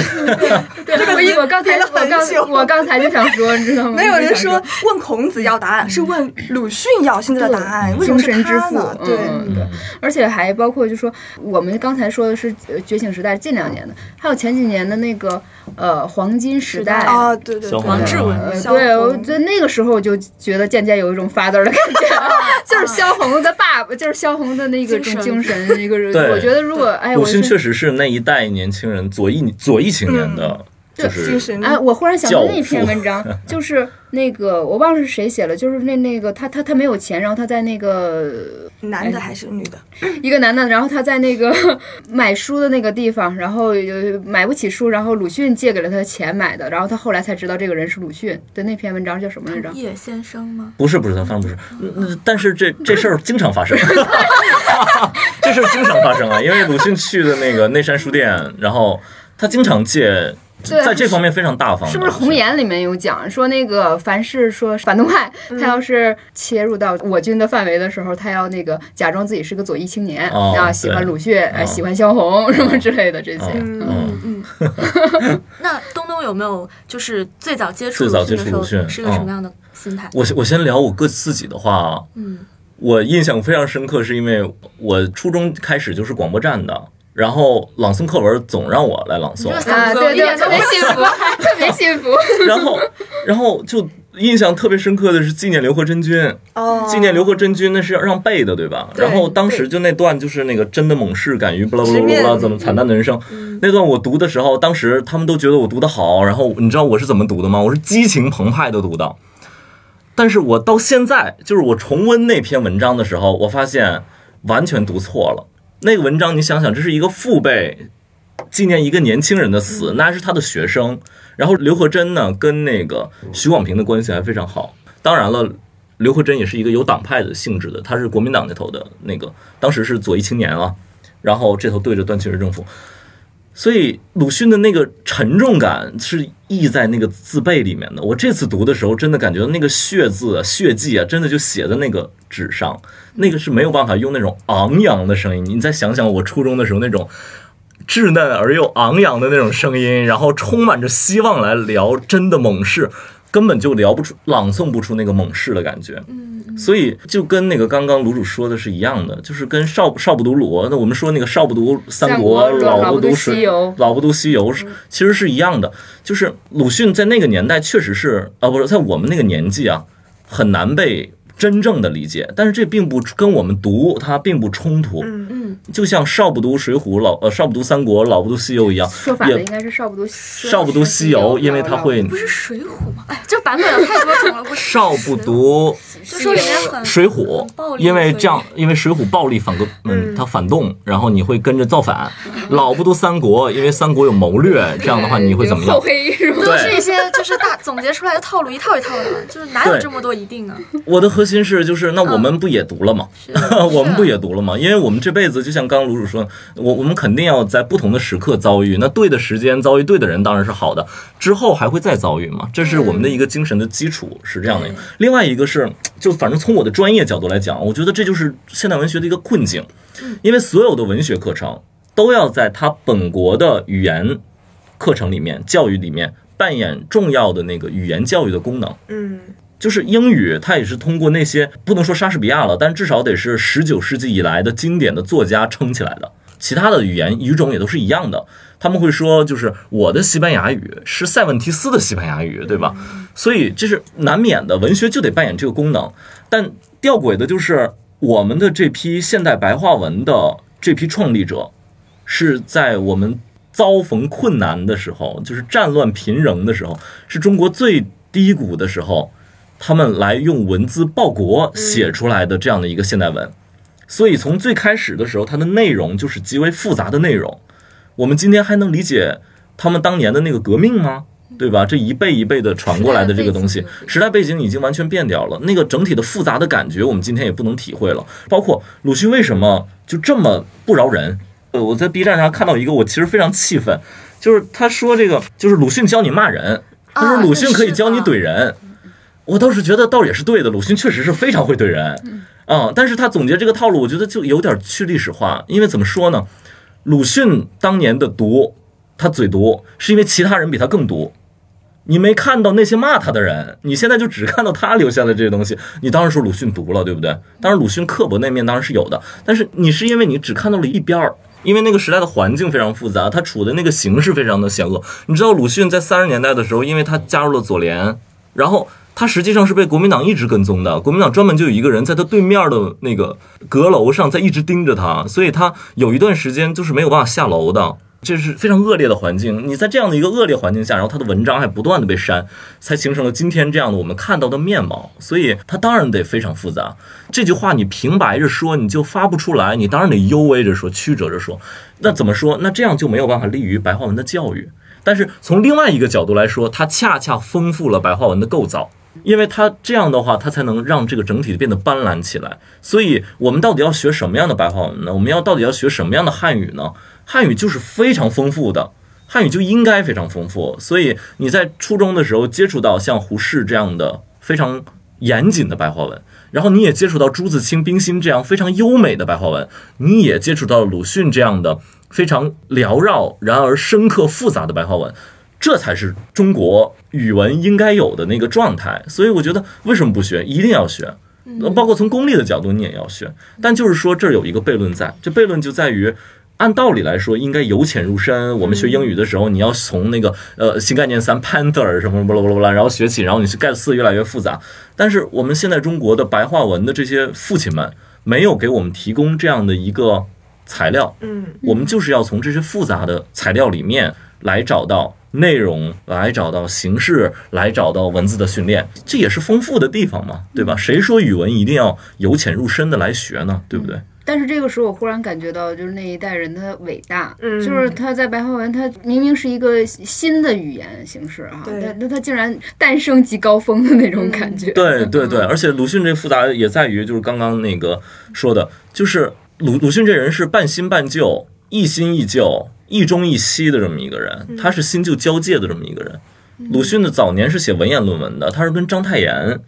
对，我以我刚才我刚很久。我刚才就想说，你知道吗？没有人说问孔子要答案，是问鲁迅要现在的答案，为什么是精神之父他呢？，对，嗯对，而且还包括就说我们刚才说的是呃觉醒时代近两年的，还有前几年的那个呃黄金时代。啊，对对对，萧红志文对，我红觉得那个时候我就觉得渐渐有一种 father 的感觉，就是萧红的爸爸，就是萧红的那个种精神，一个人。对我觉得如果哎，我是鲁迅确实是那一代年轻人左翼左翼青年的，就精是神哎，我忽然想到那篇文章，就是那个我忘了是谁写了，就是那那个他他他没有钱，然后他在那个男的还是女的？一个男的，然后他在那个 买书的那个地方，然后呃买不起书，然后鲁迅借给了他钱买的，然后他后来才知道这个人是鲁迅的那篇文章叫什么来着？叶先生吗？不是不是，当然不是。嗯嗯但是这这事儿经常发生，这事儿经常发生啊，因为鲁迅去的那个内山书店，然后他经常借，对在这方面非常大方。是不是《红岩》里面有讲说那个凡是说反动派，他要是切入到我军的范围的时候，他要那个假装自己是个左翼青年哦啊，喜欢鲁迅，喜欢萧红什么之类的这些。嗯嗯，那东东有没有就是最早接触最早鲁迅的时候接触鲁迅是个什么样的心态？我我先聊我个自己的话啊，嗯，我印象非常深刻，是因为我初中开始就是广播站的，然后朗诵课文总让我来朗诵这，个啊，对对，特别幸福，特别幸福。然后然后就印象特别深刻的是纪念刘和珍君，哦，纪念刘和珍君那是要让背的，对吧？对然后当时就那段就是那个真的猛士敢于巴拉巴拉巴拉巴拉直面怎么惨淡的人生，那段我读的时候，当时他们都觉得我读的好，然后你知道我是怎么读的吗？我是激情澎湃的读的。但是我到现在，就是我重温那篇文章的时候，我发现完全读错了。那个文章，你想想，这是一个父辈纪念一个年轻人的死，那还是他的学生。然后刘和珍呢，跟那个徐广平的关系还非常好。当然了，刘和珍也是一个有党派的性质的，他是国民党那头的那个，当时是左翼青年啊。然后这头对着段祺瑞政府，所以鲁迅的那个沉重感是溢在那个字背里面的。我这次读的时候，真的感觉那个血字、啊血迹啊，真的就写在那个纸上，那个是没有办法用那种昂扬的声音。你再想想我初中的时候那种稚嫩而又昂扬的那种声音，然后充满着希望来聊真的猛士。根本就聊不出、朗诵不出那个猛士的感觉，嗯，所以就跟那个刚刚鲁主说的是一样的，就是跟少少不读鲁，那我们说那个少不读三国，老不读水，老不读西游，其实是一样的，就是鲁迅在那个年代确实是啊，不是在我们那个年纪啊，很难被。真正的理解，但是这并不跟我们读它并不冲突。嗯嗯，就像少不读水浒，老呃少不读三国，老不读西游一样。说法的应该是少不读少不读西游，因为它会不是水浒吗？哎，这版本有太多种了。少不读。就说里面很水浒，因为这样，因为水浒暴力反革，嗯，它反动，然后你会跟着造反。老不读三国，因为三国有谋略，这样的话你会怎么样？都是一些就是大总结出来的套路，一套一套的，就是哪有这么多一定啊？我的核心是，就是那我们不也读了吗？我们不也读了吗？因为我们这辈子就像刚刚卢主说，我我们肯定要在不同的时刻遭遇，那对的时间遭遇对的人当然是好的，之后还会再遭遇嘛？这是我们的一个精神的基础，是这样的。另外一个是。就反正从我的专业角度来讲，我觉得这就是现代文学的一个困境，因为所有的文学课程都要在它本国的语言课程里面、教育里面扮演重要的那个语言教育的功能。嗯，就是英语，它也是通过那些不能说莎士比亚了，但至少得是十九世纪以来的经典的作家撑起来的。其他的语言语种也都是一样的，他们会说，就是我的西班牙语是塞万提斯的西班牙语，对吧？所以这是难免的，文学就得扮演这个功能。但吊诡的就是，我们的这批现代白话文的这批创立者，是在我们遭逢困难的时候，就是战乱频仍的时候，是中国最低谷的时候，他们来用文字报国写出来的这样的一个现代文。所以从最开始的时候，它的内容就是极为复杂的内容。我们今天还能理解他们当年的那个革命吗？对吧？这一辈一辈的传过来的这个东西，时代背景已经完全变掉了。那个整体的复杂的感觉，我们今天也不能体会了。包括鲁迅为什么就这么不饶人？呃，我在 B 站上看到一个，我其实非常气愤，就是他说这个就是鲁迅教你骂人，他说鲁迅可以教你怼人。我倒是觉得倒也是对的，鲁迅确实是非常会怼人。啊！但是他总结这个套路，我觉得就有点去历史化。因为怎么说呢？鲁迅当年的毒，他嘴毒，是因为其他人比他更毒。你没看到那些骂他的人，你现在就只看到他留下的这些东西，你当然说鲁迅毒了，对不对？当然，鲁迅刻薄那面当然是有的。但是你是因为你只看到了一边儿，因为那个时代的环境非常复杂，他处的那个形势非常的险恶。你知道鲁迅在三十年代的时候，因为他加入了左联，然后。他实际上是被国民党一直跟踪的，国民党专门就有一个人在他对面的那个阁楼上，在一直盯着他，所以他有一段时间就是没有办法下楼的，这是非常恶劣的环境。你在这样的一个恶劣环境下，然后他的文章还不断的被删，才形成了今天这样的我们看到的面貌。所以他当然得非常复杂。这句话你平白着说你就发不出来，你当然得幽微着说，曲折着说。那怎么说？那这样就没有办法利于白话文的教育。但是从另外一个角度来说，它恰恰丰富了白话文的构造。因为它这样的话，它才能让这个整体变得斑斓起来。所以，我们到底要学什么样的白话文呢？我们要到底要学什么样的汉语呢？汉语就是非常丰富的，汉语就应该非常丰富。所以，你在初中的时候接触到像胡适这样的非常严谨的白话文，然后你也接触到朱自清、冰心这样非常优美的白话文，你也接触到鲁迅这样的非常缭绕然而深刻复杂的白话文。这才是中国语文应该有的那个状态，所以我觉得为什么不学，一定要学。包括从功利的角度，你也要学。但就是说，这儿有一个悖论在，这悖论就在于，按道理来说，应该由浅入深。我们学英语的时候，你要从那个呃新概念三 Panther 什么巴拉巴拉巴拉，然后学起，然后你去 get 四越来越复杂。但是我们现在中国的白话文的这些父亲们，没有给我们提供这样的一个材料。嗯，我们就是要从这些复杂的材料里面来找到。内容来找到形式，来找到文字的训练，这也是丰富的地方嘛，对吧？谁说语文一定要由浅入深的来学呢？对不对？但是这个时候，我忽然感觉到，就是那一代人的伟大，嗯就是他在白话文，他明明是一个新的语言形式啊，对但那他竟然诞生极高峰的那种感觉。对对对，而且鲁迅这复杂也在于，就是刚刚那个说的，就是鲁鲁迅这人是半新半旧，一新一旧，亦中一西的这么一个人，他是新旧交界的这么一个人。鲁迅的早年是写文言论文的，他是跟章太炎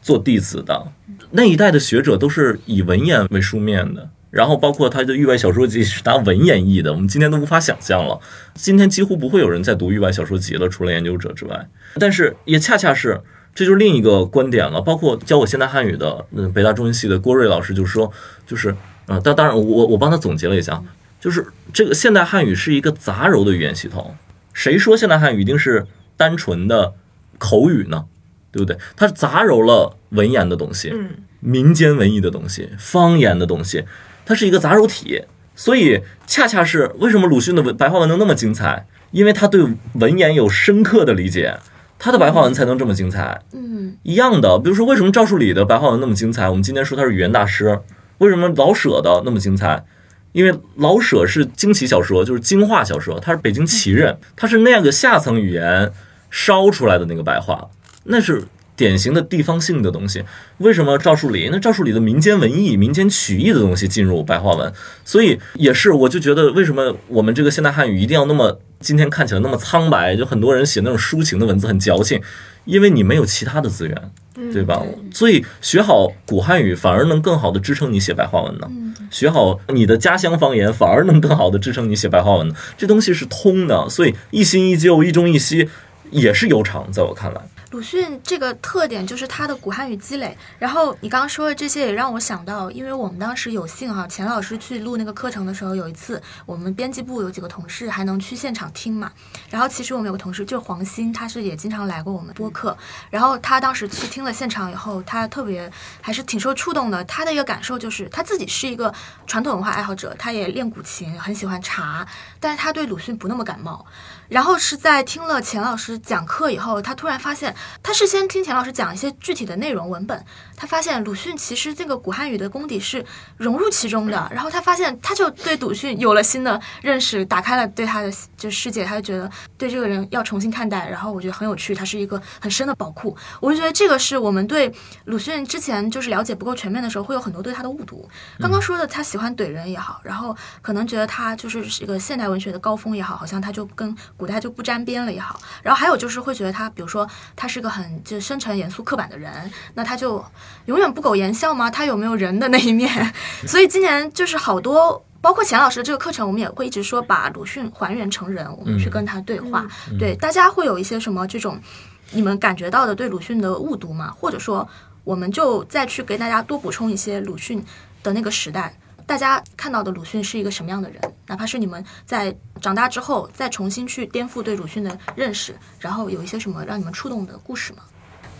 做弟子的，那一代的学者都是以文言为书面的。然后包括他的域外小说集是拿文言译的，我们今天都无法想象了。今天几乎不会有人在读域外小说集了，除了研究者之外。但是也恰恰是，这就是另一个观点了。包括教我现代汉语的，嗯，北大中文系的郭瑞老师就说，就是，呃，当当然我我帮他总结了一下，就是这个现代汉语是一个杂糅的语言系统。谁说现代汉语一定是单纯的口语呢？对不对？它杂糅了文言的东西，嗯，民间文艺的东西，方言的东西，它是一个杂糅体。所以，恰恰是为什么鲁迅的文白话文能那么精彩，因为他对文言有深刻的理解，他的白话文才能这么精彩。嗯，一样的，比如说为什么赵树理的白话文那么精彩？我们今天说他是语言大师，为什么老舍的那么精彩？因为老舍是惊奇小说，就是京话小说，他是北京旗人，他是那样个下层语言烧出来的那个白话，那是典型的地方性的东西。为什么赵树理？那赵树理的民间文艺、民间曲艺的东西进入白话文，所以也是，我就觉得为什么我们这个现代汉语一定要那么今天看起来那么苍白？就很多人写那种抒情的文字很矫情，因为你没有其他的资源，对吧？所以学好古汉语反而能更好的支撑你写白话文呢。学好你的家乡方言，反而能更好的支撑你写白话文呢。这东西是通的，所以一新一旧、一中一西也是有长，在我看来。鲁迅这个特点就是他的古汉语积累。然后你刚刚说的这些也让我想到，因为我们当时有幸哈、钱老师去录那个课程的时候，有一次我们编辑部有几个同事还能去现场听嘛。然后其实我们有个同事就是黄鑫，他是也经常来过我们播客。然后他当时去听了现场以后，他特别还是挺受触动的。他的一个感受就是他自己是一个传统文化爱好者，他也练古琴，很喜欢茶，但是他对鲁迅不那么感冒。然后是在听了钱老师讲课以后，他突然发现，他事先听钱老师讲一些具体的内容文本，他发现鲁迅其实这个古汉语的功底是融入其中的。然后他发现，他就对鲁迅有了新的认识，打开了对他的就世界，他就觉得对这个人要重新看待。然后我觉得很有趣，他是一个很深的宝库。我就觉得这个是我们对鲁迅之前就是了解不够全面的时候，会有很多对他的误读。刚刚说的他喜欢怼人也好，然后可能觉得他就是一个现代文学的高峰也好，好像他就跟古代就不沾边了也好。然后还有就是会觉得他，比如说他是个很就深沉、严肃、刻板的人，那他就永远不苟言笑吗？他有没有人的那一面？所以今年就是好多。包括钱老师的这个课程，我们也会一直说把鲁迅还原成人，我们去跟他对话。对大家会有一些什么这种你们感觉到的对鲁迅的误读吗？或者说，我们就再去给大家多补充一些鲁迅的那个时代，大家看到的鲁迅是一个什么样的人？哪怕是你们在长大之后再重新去颠覆对鲁迅的认识，然后有一些什么让你们触动的故事吗？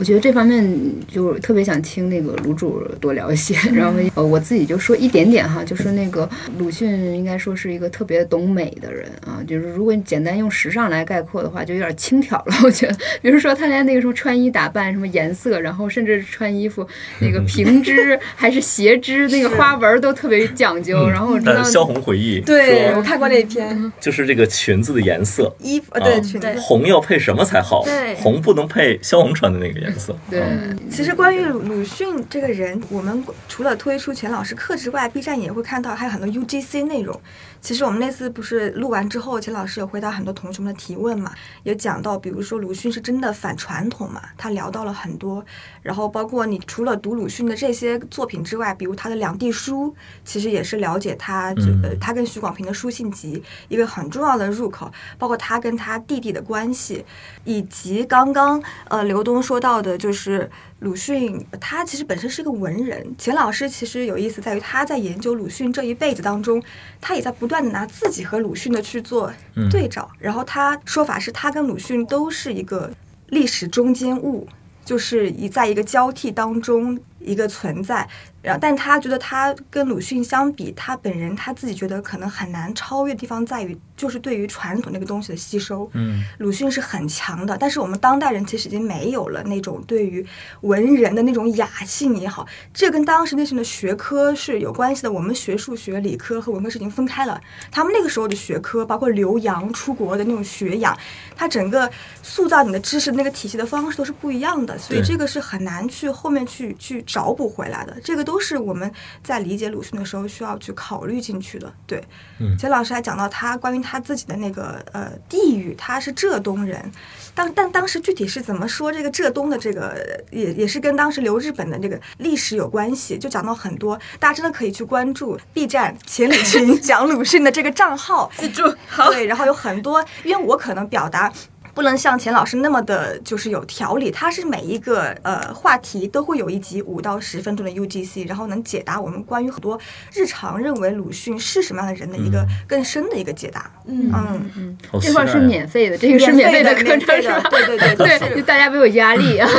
我觉得这方面就特别想听那个卢主多聊一些，然后呃我自己就说一点点哈，就是那个鲁迅应该说是一个特别懂美的人啊，就是如果你简单用时尚来概括的话，就有点轻佻了。我觉得，比如说他连那个什么穿衣打扮什么颜色，然后甚至穿衣服那个平织 还是斜织，那个花纹都特别讲究。然后我知道萧红回忆对我，看过那篇就是这个裙子的颜色，衣服，啊对啊裙子红要配什么才好？对红不能配萧红穿的那个颜色。对。嗯。其实关于鲁鲁迅这个人，我们除了推出钱老师课之外，B 站也会看到还有很多 UGC 内容。其实我们那次不是录完之后，钱老师有回答很多同学们的提问嘛，也讲到，比如说鲁迅是真的反传统嘛，他聊到了很多。然后包括你除了读鲁迅的这些作品之外，比如他的《两地书》，其实也是了解他这呃他跟许广平的书信集一个很重要的入口，包括他跟他弟弟的关系，以及刚刚呃刘东说到的，就是鲁迅他其实本身是个文人。钱老师其实有意思在于他在研究鲁迅这一辈子当中，他也在不断的拿自己和鲁迅的去做对照，然后他说法是他跟鲁迅都是一个历史中间物。就是一在一个交替当中一个存在。然后，但他觉得他跟鲁迅相比，他本人他自己觉得可能很难超越的地方在于，就是对于传统那个东西的吸收。嗯，鲁迅是很强的，但是我们当代人其实已经没有了那种对于文人的那种雅兴也好，这跟当时那些的学科是有关系的。我们学数学、理科和文科是已经分开了。他们那个时候的学科，包括留洋出国的那种学养，它整个塑造你的知识的那个体系的方式都是不一样的，所以这个是很难去后面去去找补回来的。这个都是我们在理解鲁迅的时候需要去考虑进去的。对，嗯钱老师还讲到他关于他自己的那个呃地域，他是浙东人，当但当时具体是怎么说这个浙东的这个也也是跟当时留日本的这个历史有关系，就讲到很多，大家真的可以去关注 B 站钱理群讲鲁迅的这个账号，记住，好，对，然后有很多，因为我可能表达。不能像钱老师那么的，就是有条理。他是每一个呃话题都会有一集五到十分钟的 UGC，然后能解答我们关于很多日常认为鲁迅是什么样的人的一个更深的一一个解答。嗯嗯，嗯这块儿是免费的，这个是免费的课程免费的是吧？对对对对，大家没有压力啊。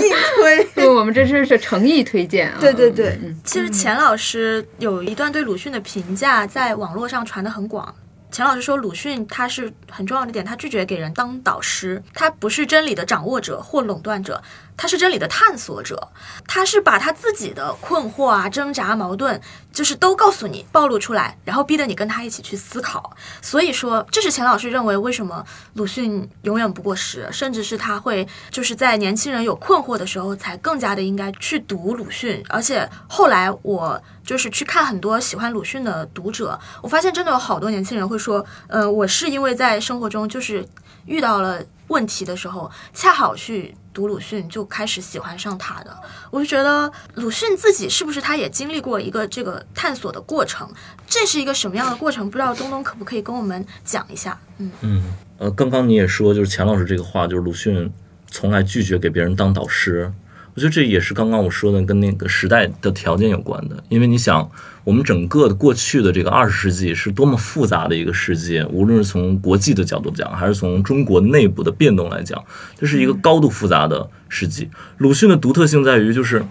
硬推。对，我们这是是诚意推荐啊。对对对嗯，其实钱老师有一段对鲁迅的评价在网络上传的很广。钱老师说，鲁迅他是很重要的点，他拒绝给人当导师，他不是真理的掌握者或垄断者，他是真理的探索者，他是把他自己的困惑啊、挣扎、矛盾，就是都告诉你，暴露出来，然后逼得你跟他一起去思考。所以说，这是钱老师认为为什么鲁迅永远不过时，甚至是他会就是在年轻人有困惑的时候，才更加的应该去读鲁迅。而且后来我就是去看很多喜欢鲁迅的读者，我发现真的有好多年轻人会说，呃，我是因为在生活中就是遇到了问题的时候，恰好去读鲁迅，就开始喜欢上他的。我就觉得鲁迅自己是不是他也经历过一个这个探索的过程？这是一个什么样的过程？不知道东东可不可以跟我们讲一下？嗯，嗯，呃，刚刚你也说，就是钱老师这个话，就是鲁迅从来拒绝给别人当导师。我觉得这也是刚刚我说的跟那个时代的条件有关的，因为你想，我们整个的过去的这个二十世纪是多么复杂的一个世界，无论是从国际的角度讲，还是从中国内部的变动来讲，这是一个高度复杂的世纪。鲁迅的独特性在于，就是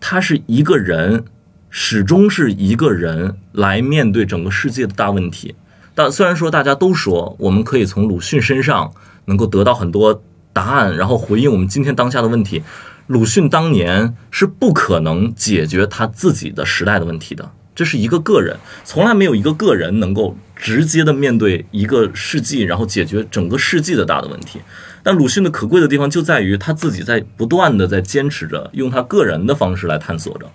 他是一个人，始终是一个人来面对整个世界的大问题。但虽然说大家都说我们可以从鲁迅身上能够得到很多答案，然后回应我们今天当下的问题，鲁迅当年是不可能解决他自己的时代的问题的。这是一个个人，从来没有一个个人能够直接的面对一个世纪，然后解决整个世纪的大的问题。但鲁迅的可贵的地方就在于他自己在不断的在坚持着，用他个人的方式来探索着。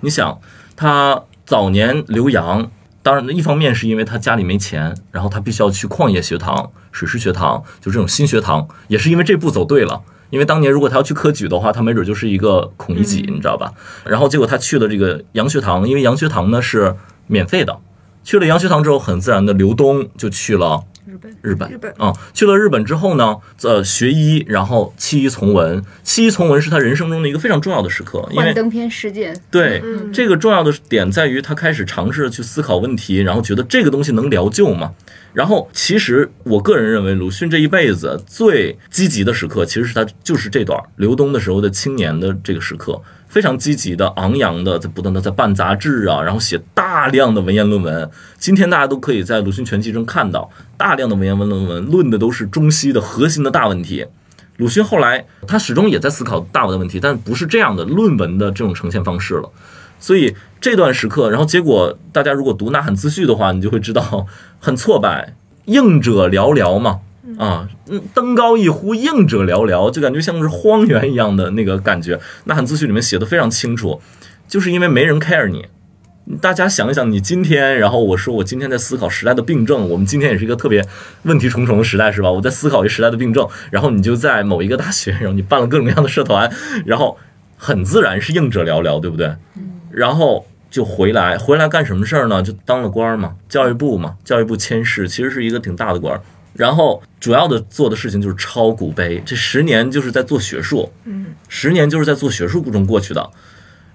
你想，他早年留洋，当然一方面是因为他家里没钱，然后他必须要去矿业学堂、水师学堂，就这种新学堂，也是因为这步走对了。因为当年如果他要去科举的话，他没准就是一个孔乙己，你知道吧？然后结果他去了这个洋学堂，因为洋学堂呢是免费的。去了洋学堂之后，很自然的刘东就去了日本。日本，日本。啊、去了日本之后呢，呃，学医，然后弃医从文。弃医从文是他人生中的一个非常重要的时刻，因为幻灯片事件，对，嗯。这个重要的点在于他开始尝试去思考问题，然后觉得这个东西能疗救吗？然后，其实我个人认为，鲁迅这一辈子最积极的时刻，其实是他就是这段刘东的时候的青年的这个时刻，非常积极的、昂扬的，在不断的在办杂志啊，然后写大量的文言论文。今天大家都可以在鲁迅全集中看到大量的文言文论文，论的都是中西的核心的大问题。鲁迅后来他始终也在思考大的问题，但不是这样的论文的这种呈现方式了。所以这段时刻，然后结果大家如果读《呐喊自序》的话，你就会知道很挫败，应者寥寥嘛，啊，嗯，登高一呼，应者寥寥，就感觉像是荒原一样的那个感觉。《呐喊自序》里面写的非常清楚，就是因为没人 care 你。大家想一想，你今天，然后我说我今天在思考时代的病症，我们今天也是一个特别问题重重的时代，是吧？我在思考一个时代的病症，然后你就在某一个大学，然后你办了各种各样的社团，然后很自然是应者寥寥，对不对？然后就回来，回来干什么事儿呢？就当了官儿嘛，教育部嘛，教育部佥事，其实是一个挺大的官儿。然后主要的做的事情就是抄古碑，这十年就是在做学术，嗯，十年就是在做学术中过去的。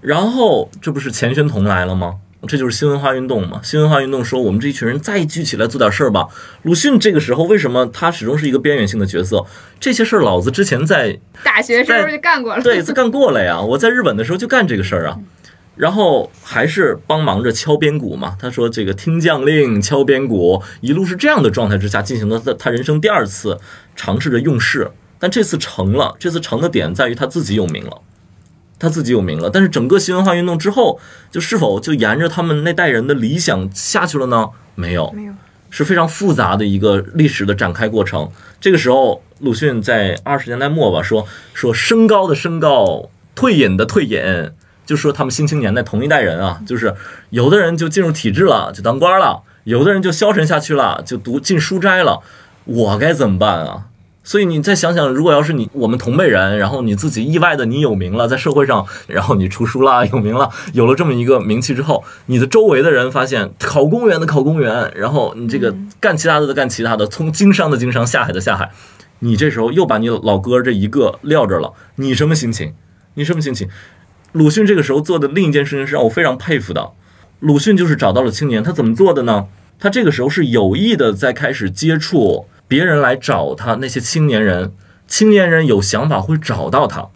然后这不是钱玄同来了吗？这就是新文化运动嘛。新文化运动说，我们这一群人再聚起来做点事儿吧。鲁迅这个时候为什么他始终是一个边缘性的角色？这些事儿老子之前在大学时候就干过了。对，就干过了呀。我在日本的时候就干这个事儿啊。然后还是帮忙着敲边鼓嘛。他说这个听将令，敲边鼓，一路是这样的状态之下进行的他他人生第二次尝试着用事，但这次成了。这次成的点在于他自己有名了。他自己有名了，但是整个新文化运动之后，就是否就沿着他们那代人的理想下去了呢？没有，没有，是非常复杂的一个历史的展开过程。这个时候，鲁迅在二十年代末吧，说说升高的升高，退隐的退隐，就说他们新青年的同一代人啊，就是有的人就进入体制了，就当官了；有的人就消沉下去了，就读进书斋了。我该怎么办啊？所以你再想想，如果要是你我们同辈人，然后你自己意外的你有名了，在社会上，然后你出书啦，有名了，有了这么一个名气之后，你的周围的人发现考公务员的考公务员，然后你这个干其他的的干其他的，从经商的经商，下海的下海，你这时候又把你老哥这一个撂这了，你什么心情？你什么心情？鲁迅这个时候做的另一件事情是让我非常佩服的，鲁迅就是找到了青年，他怎么做的呢？他这个时候是有意的在开始接触。别人来找他，那些青年人，青年人有想法会找到他，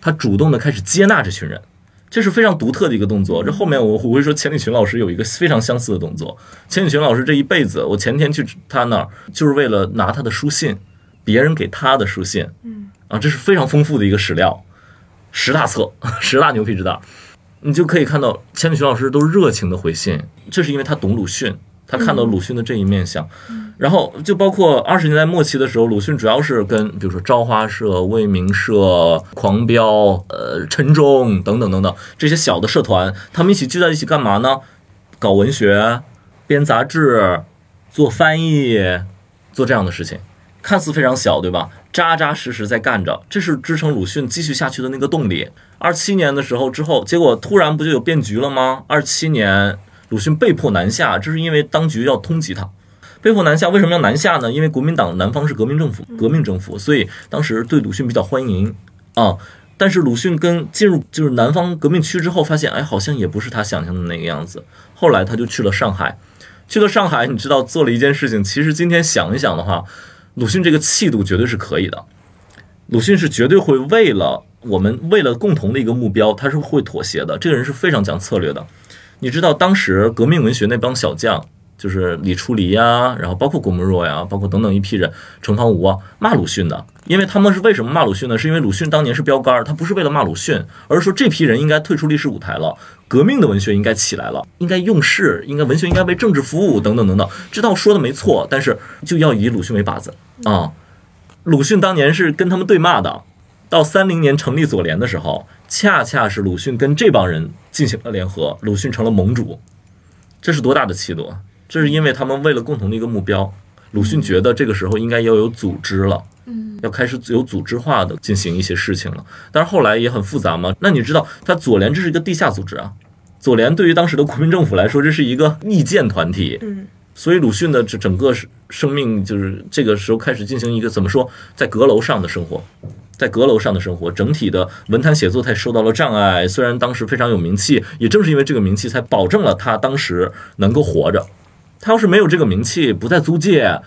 他主动的开始接纳这群人，这是非常独特的一个动作。这后面我我会说，钱理群老师有一个非常相似的动作。钱理群老师这一辈子，我前天去他那儿，就是为了拿他的书信，别人给他的书信，嗯，啊，这是非常丰富的一个史料，十大册，十大牛皮之大，你就可以看到千里群老师都热情的回信，这是因为他懂鲁迅。他看到鲁迅的这一面相，然后就包括二十年代末期的时候，鲁迅主要是跟比如说朝花社、未名社、狂飙、呃陈忠等等等等这些小的社团，他们一起聚在一起干嘛呢？搞文学、编杂志、做翻译、做这样的事情，看似非常小，对吧？扎扎实实在干着，这是支撑鲁迅继续下去的那个动力。二七年的时候之后，结果突然不就有变局了吗？二七年。鲁迅被迫南下，这是因为当局要通缉他。被迫南下，为什么要南下呢？因为国民党南方是革命政府，革命政府，所以当时对鲁迅比较欢迎啊。但是鲁迅跟进入就是南方革命区之后，发现哎，好像也不是他想象的那个样子。后来他就去了上海，去了上海，你知道做了一件事情。其实今天想一想的话，鲁迅这个气度绝对是可以的。鲁迅是绝对会为了我们为了共同的一个目标，他是会妥协的。这个人是非常讲策略的。你知道当时革命文学那帮小将，就是李初黎呀，然后包括郭沫若呀，包括等等一批人，程方吾啊，骂鲁迅的。因为他们是为什么骂鲁迅呢？是因为鲁迅当年是标杆儿，他不是为了骂鲁迅，而是说这批人应该退出历史舞台了，革命的文学应该起来了，应该用事，应该文学应该为政治服务，等等等等。这倒说的没错，但是就要以鲁迅为靶子啊。鲁迅当年是跟他们对骂的。到三零年成立左联的时候，恰恰是鲁迅跟这帮人进行了联合，鲁迅成了盟主，这是多大的气度啊！这是因为他们为了共同的一个目标，鲁迅觉得这个时候应该要有组织了，嗯，要开始有组织化的进行一些事情了。但是后来也很复杂嘛。那你知道，他左联这是一个地下组织啊，左联对于当时的国民政府来说，这是一个意见团体，嗯，所以鲁迅的这整个生命就是这个时候开始进行一个怎么说，在阁楼上的生活。在阁楼上的生活，整体的文坛写作才受到了障碍。虽然当时非常有名气，也正是因为这个名气，才保证了他当时能够活着。他要是没有这个名气，不在租界，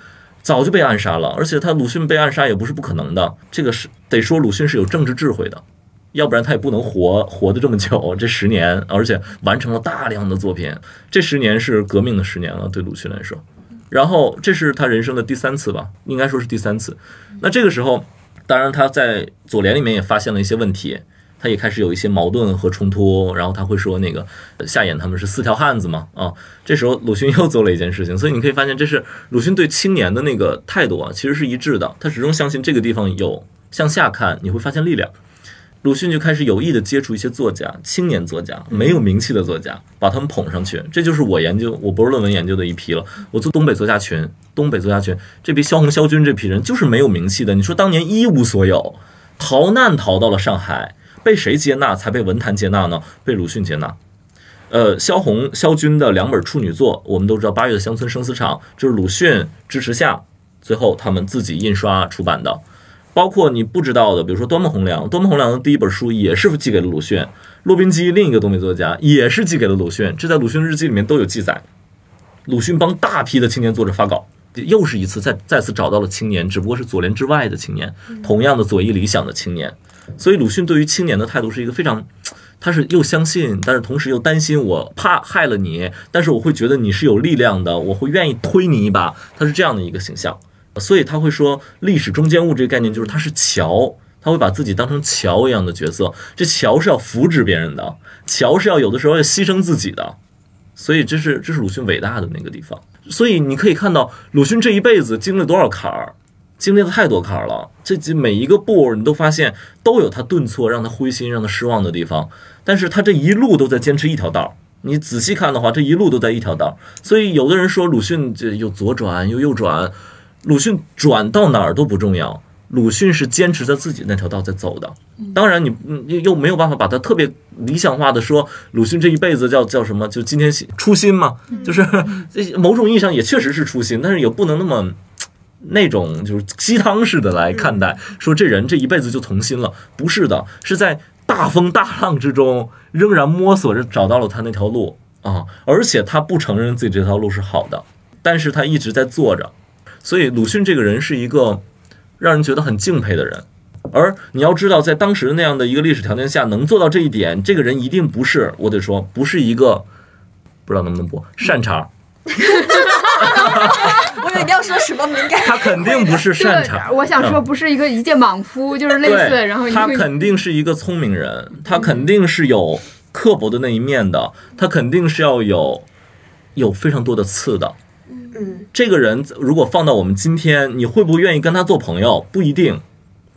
早就被暗杀了。而且他鲁迅被暗杀也不是不可能的。这个是得说鲁迅是有政治智慧的，要不然他也不能活活得这么久。这十年，而且完成了大量的作品。这十年是革命的十年了，对鲁迅来说。然后这是他人生的第三次吧，应该说是第三次。那这个时候。当然，他在左联里面也发现了一些问题，他也开始有一些矛盾和冲突。然后他会说那个夏衍他们是四条汉子嘛啊。这时候鲁迅又做了一件事情，所以你可以发现，这是鲁迅对青年的那个态度啊，其实是一致的。他始终相信这个地方有向下看，你会发现力量。鲁迅就开始有意的接触一些作家，青年作家，没有名气的作家，把他们捧上去。这就是我研究我博士论文研究的一批了。我做东北作家群，东北作家群这批萧红、萧军这批人就是没有名气的。你说当年一无所有，逃难逃到了上海，被谁接纳才被文坛接纳呢？被鲁迅接纳。呃，萧红、萧军的两本处女作，我们都知道，《八月的乡村生死场》就是鲁迅支持下，最后他们自己印刷出版的。包括你不知道的，比如说端木蕻良，端木蕻良的第一本书也是寄给了鲁迅，骆宾基另一个东北作家也是寄给了鲁迅，这在鲁迅日记里面都有记载。鲁迅帮大批的青年作者发稿，又是一次再再次找到了青年，只不过是左联之外的青年，同样的左翼理想的青年。所以鲁迅对于青年的态度是一个非常，他是又相信，但是同时又担心我怕害了你，但是我会觉得你是有力量的，我会愿意推你一把，他是这样的一个形象。所以他会说，历史中间物这个概念就是他是桥，他会把自己当成桥一样的角色。这桥是要扶植别人的，桥是要有的时候要牺牲自己的。所以这是这是鲁迅伟大的那个地方。所以你可以看到，鲁迅这一辈子经历了多少坎儿，经历了太多坎儿了。这几每一个步你都发现都有他顿挫，让他灰心，让他失望的地方。但是他这一路都在坚持一条道儿。你仔细看的话，这一路都在一条道儿。所以有的人说鲁迅这又左转又右转。鲁迅转到哪儿都不重要，鲁迅是坚持着自己那条道在走的。当然你，你又没有办法把他特别理想化的说，鲁迅这一辈子叫叫什么？就今天初心嘛，就是某种意义上也确实是初心，但是也不能那么那种就是鸡汤式的来看待，说这人这一辈子就从心了。不是的，是在大风大浪之中仍然摸索着找到了他那条路啊，而且他不承认自己这条路是好的，但是他一直在做着。所以鲁迅这个人是一个让人觉得很敬佩的人，而你要知道，在当时那样的一个历史条件下，能做到这一点，这个人一定不是，我得说，不是一个不知道能不能播善茬。我以为你要说什么敏感，他肯定不是擅长。我想说，不是一个一介莽夫，就是类似，然后他肯定是一个聪明人，他肯定是有刻薄的那一面的，他肯定是要有有非常多的刺的。嗯，这个人如果放到我们今天，你会不会愿意跟他做朋友？不一定，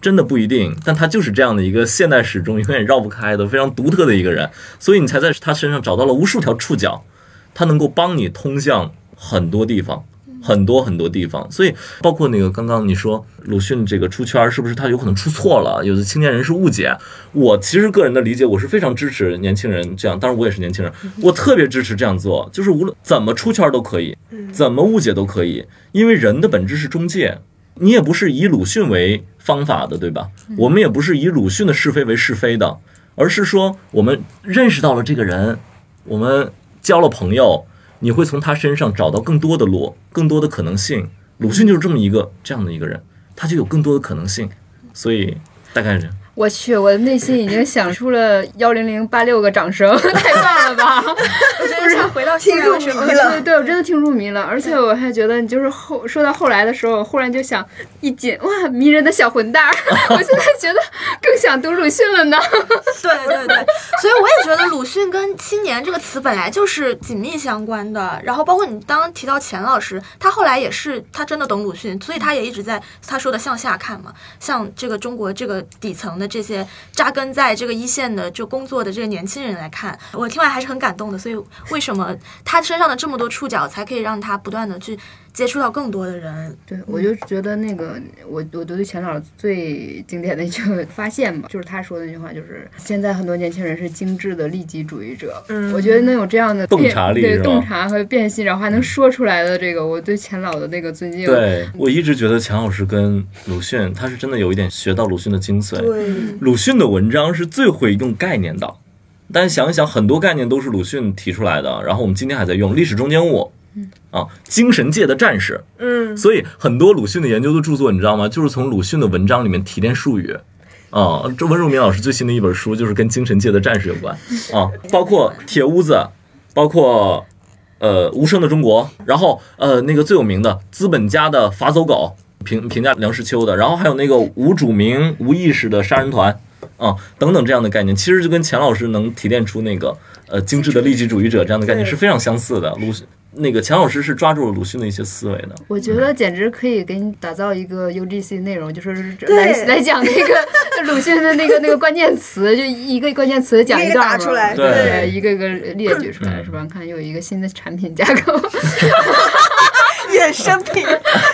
真的不一定。但他就是这样的一个现代史中永远绕不开的非常独特的一个人，所以你才在他身上找到了无数条触角，他能够帮你通向很多地方。很多很多地方，所以包括那个刚刚你说鲁迅这个出圈是不是他有可能出错了？有的青年人是误解。我其实个人的理解，我是非常支持年轻人这样，当然我也是年轻人，我特别支持这样做，就是无论怎么出圈都可以，怎么误解都可以，因为人的本质是中介，你也不是以鲁迅为方法的，对吧？我们也不是以鲁迅的是非为是非的，而是说我们认识到了这个人，我们交了朋友。你会从他身上找到更多的路，更多的可能性。鲁迅就是这么一个这样的一个人，他就有更多的可能性。所以大概是。我去，我的内心已经想出了幺零零八六个掌声，太棒了吧！我真的想回到听入迷了。对，对我真的听入迷了，而且我还觉得，你就是后说到后来的时候，我忽然就想一紧，哇，迷人的小混蛋儿！我现在觉得更想读鲁迅了呢。对对对，所以我也觉得鲁迅跟青年这个词本来就是紧密相关的。然后包括你刚刚提到钱老师，他后来也是他真的懂鲁迅，所以他也一直在他说的向下看嘛，像这个中国这个底层的。这些扎根在这个一线的就工作的这个年轻人来看，我听完还是很感动的。所以为什么他身上的这么多触角，才可以让他不断的去接触到更多的人？对，我就觉得那个我我对钱老最经典的一句发现吧，就是他说的那句话，就是现在很多年轻人是精致的利己主义者。嗯，我觉得能有这样的洞察力，对洞察和辨析，然后还能说出来的这个，我对钱老的那个尊敬。对我一直觉得钱老师跟鲁迅，他是真的有一点学到鲁迅的精髓。对。鲁迅的文章是最会用概念的，但想一想，很多概念都是鲁迅提出来的，然后我们今天还在用历史中间物，啊，精神界的战士，嗯，所以很多鲁迅的研究的著作，你知道吗？就是从鲁迅的文章里面提炼术语，啊，这温如明老师最新的一本书就是跟精神界的战士有关，啊，包括铁屋子，包括呃无声的中国，然后呃那个最有名的资本家的法走狗。评评价梁实秋的，然后还有那个无主名无意识的杀人团，啊等等这样的概念，其实就跟钱老师能提炼出那个呃精致的利己主义者这样的概念是非常相似的。鲁迅那个钱老师是抓住了鲁迅的一些思维的。我觉得简直可以给你打造一个 UGC 内容，就是来来讲那个鲁迅的那个那个关键词，就一个关键词讲一段嘛，对，一个个列举出来是吧？看又有一个新的产品架构。生品。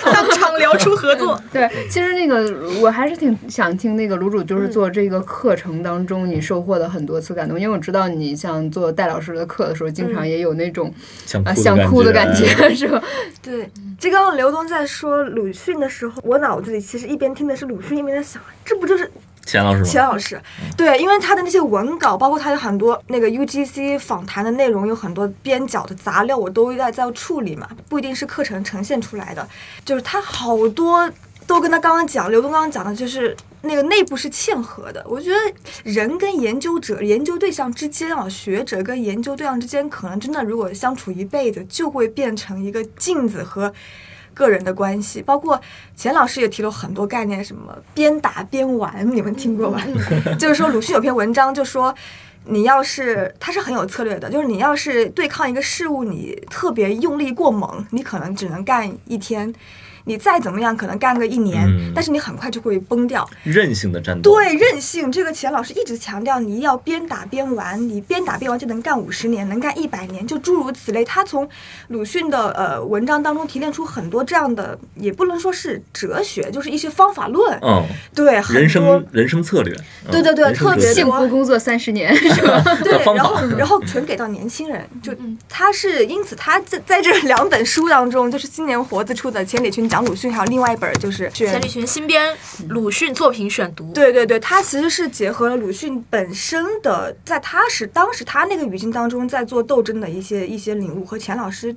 当场聊出合作。对，其实那个我还是挺想听那个卢主，就是做这个课程当中你收获的很多次感动，因为我知道你像做戴老师的课的时候，经常也有那种啊想哭的感感觉，是吧？对，这刚刚刘东在说鲁迅的时候，我脑子里其实一边听的是鲁迅，一边在想，这不就是钱老师？钱老师？对，因为他的那些文稿，包括他有很多那个 UGC 访谈的内容，有很多边角的杂料，我都在在处理嘛，不一定是课程呈现出来的，就是他好多都跟他刚刚讲，刘东刚刚讲的，就是那个内部是嵌合的。我觉得人跟研究者、研究对象之间啊，学者跟研究对象之间，可能真的如果相处一辈子，就会变成一个镜子和。个人的关系，包括钱老师也提了很多概念，什么边打边玩，你们听过吧？就是说鲁迅有篇文章就说，你要是他是很有策略的，就是你要是对抗一个事物，你特别用力过猛，你可能只能干一天，你再怎么样可能干个一年，嗯但是你很快就会崩掉。韧性的战斗。对韧性，这个钱老师一直强调，你要边打边玩，你边打边玩就能干五十年，能干一百年，就诸如此类。他从鲁迅的呃文章当中提炼出很多这样的，也不能说是哲学，就是一些方法论。嗯，对，很人多生人生策略。嗯对对对特别幸福工作三十年，是吧？对，然后然后全给到年轻人，就他是因此他在在这两本书当中，就是今年活字出的《千里群讲鲁迅》，还有另外一本就是钱理群新编鲁迅作品选读，对对对，他其实是结合了鲁迅本身的，在他是当时他那个语境当中在做斗争的一些一些领悟，和钱老师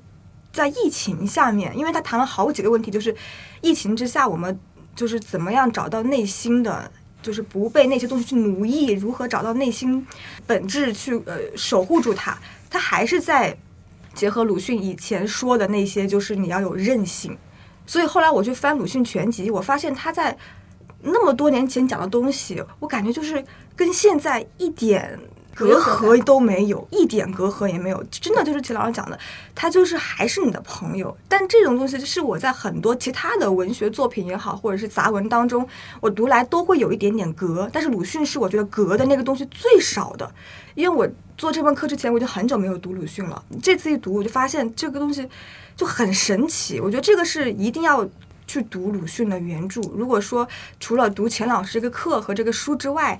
在疫情下面，因为他谈了好几个问题，就是疫情之下我们就是怎么样找到内心的。就是不被那些东西去奴役，如何找到内心本质去呃守护住它？他还是在结合鲁迅以前说的那些，就是你要有韧性。所以后来我去翻鲁迅全集，我发现他在那么多年前讲的东西，我感觉就是跟现在一点隔阂都没有，一点隔阂也没有，真的就是齐老师讲的，他就是还是你的朋友。但这种东西是我在很多其他的文学作品也好，或者是杂文当中，我读来都会有一点点隔，但是鲁迅是我觉得隔的那个东西最少的，因为我做这门课之前，我就很久没有读鲁迅了，这次一读，我就发现这个东西就很神奇，我觉得这个是一定要。去读鲁迅的原著。如果说除了读钱老师这个课和这个书之外，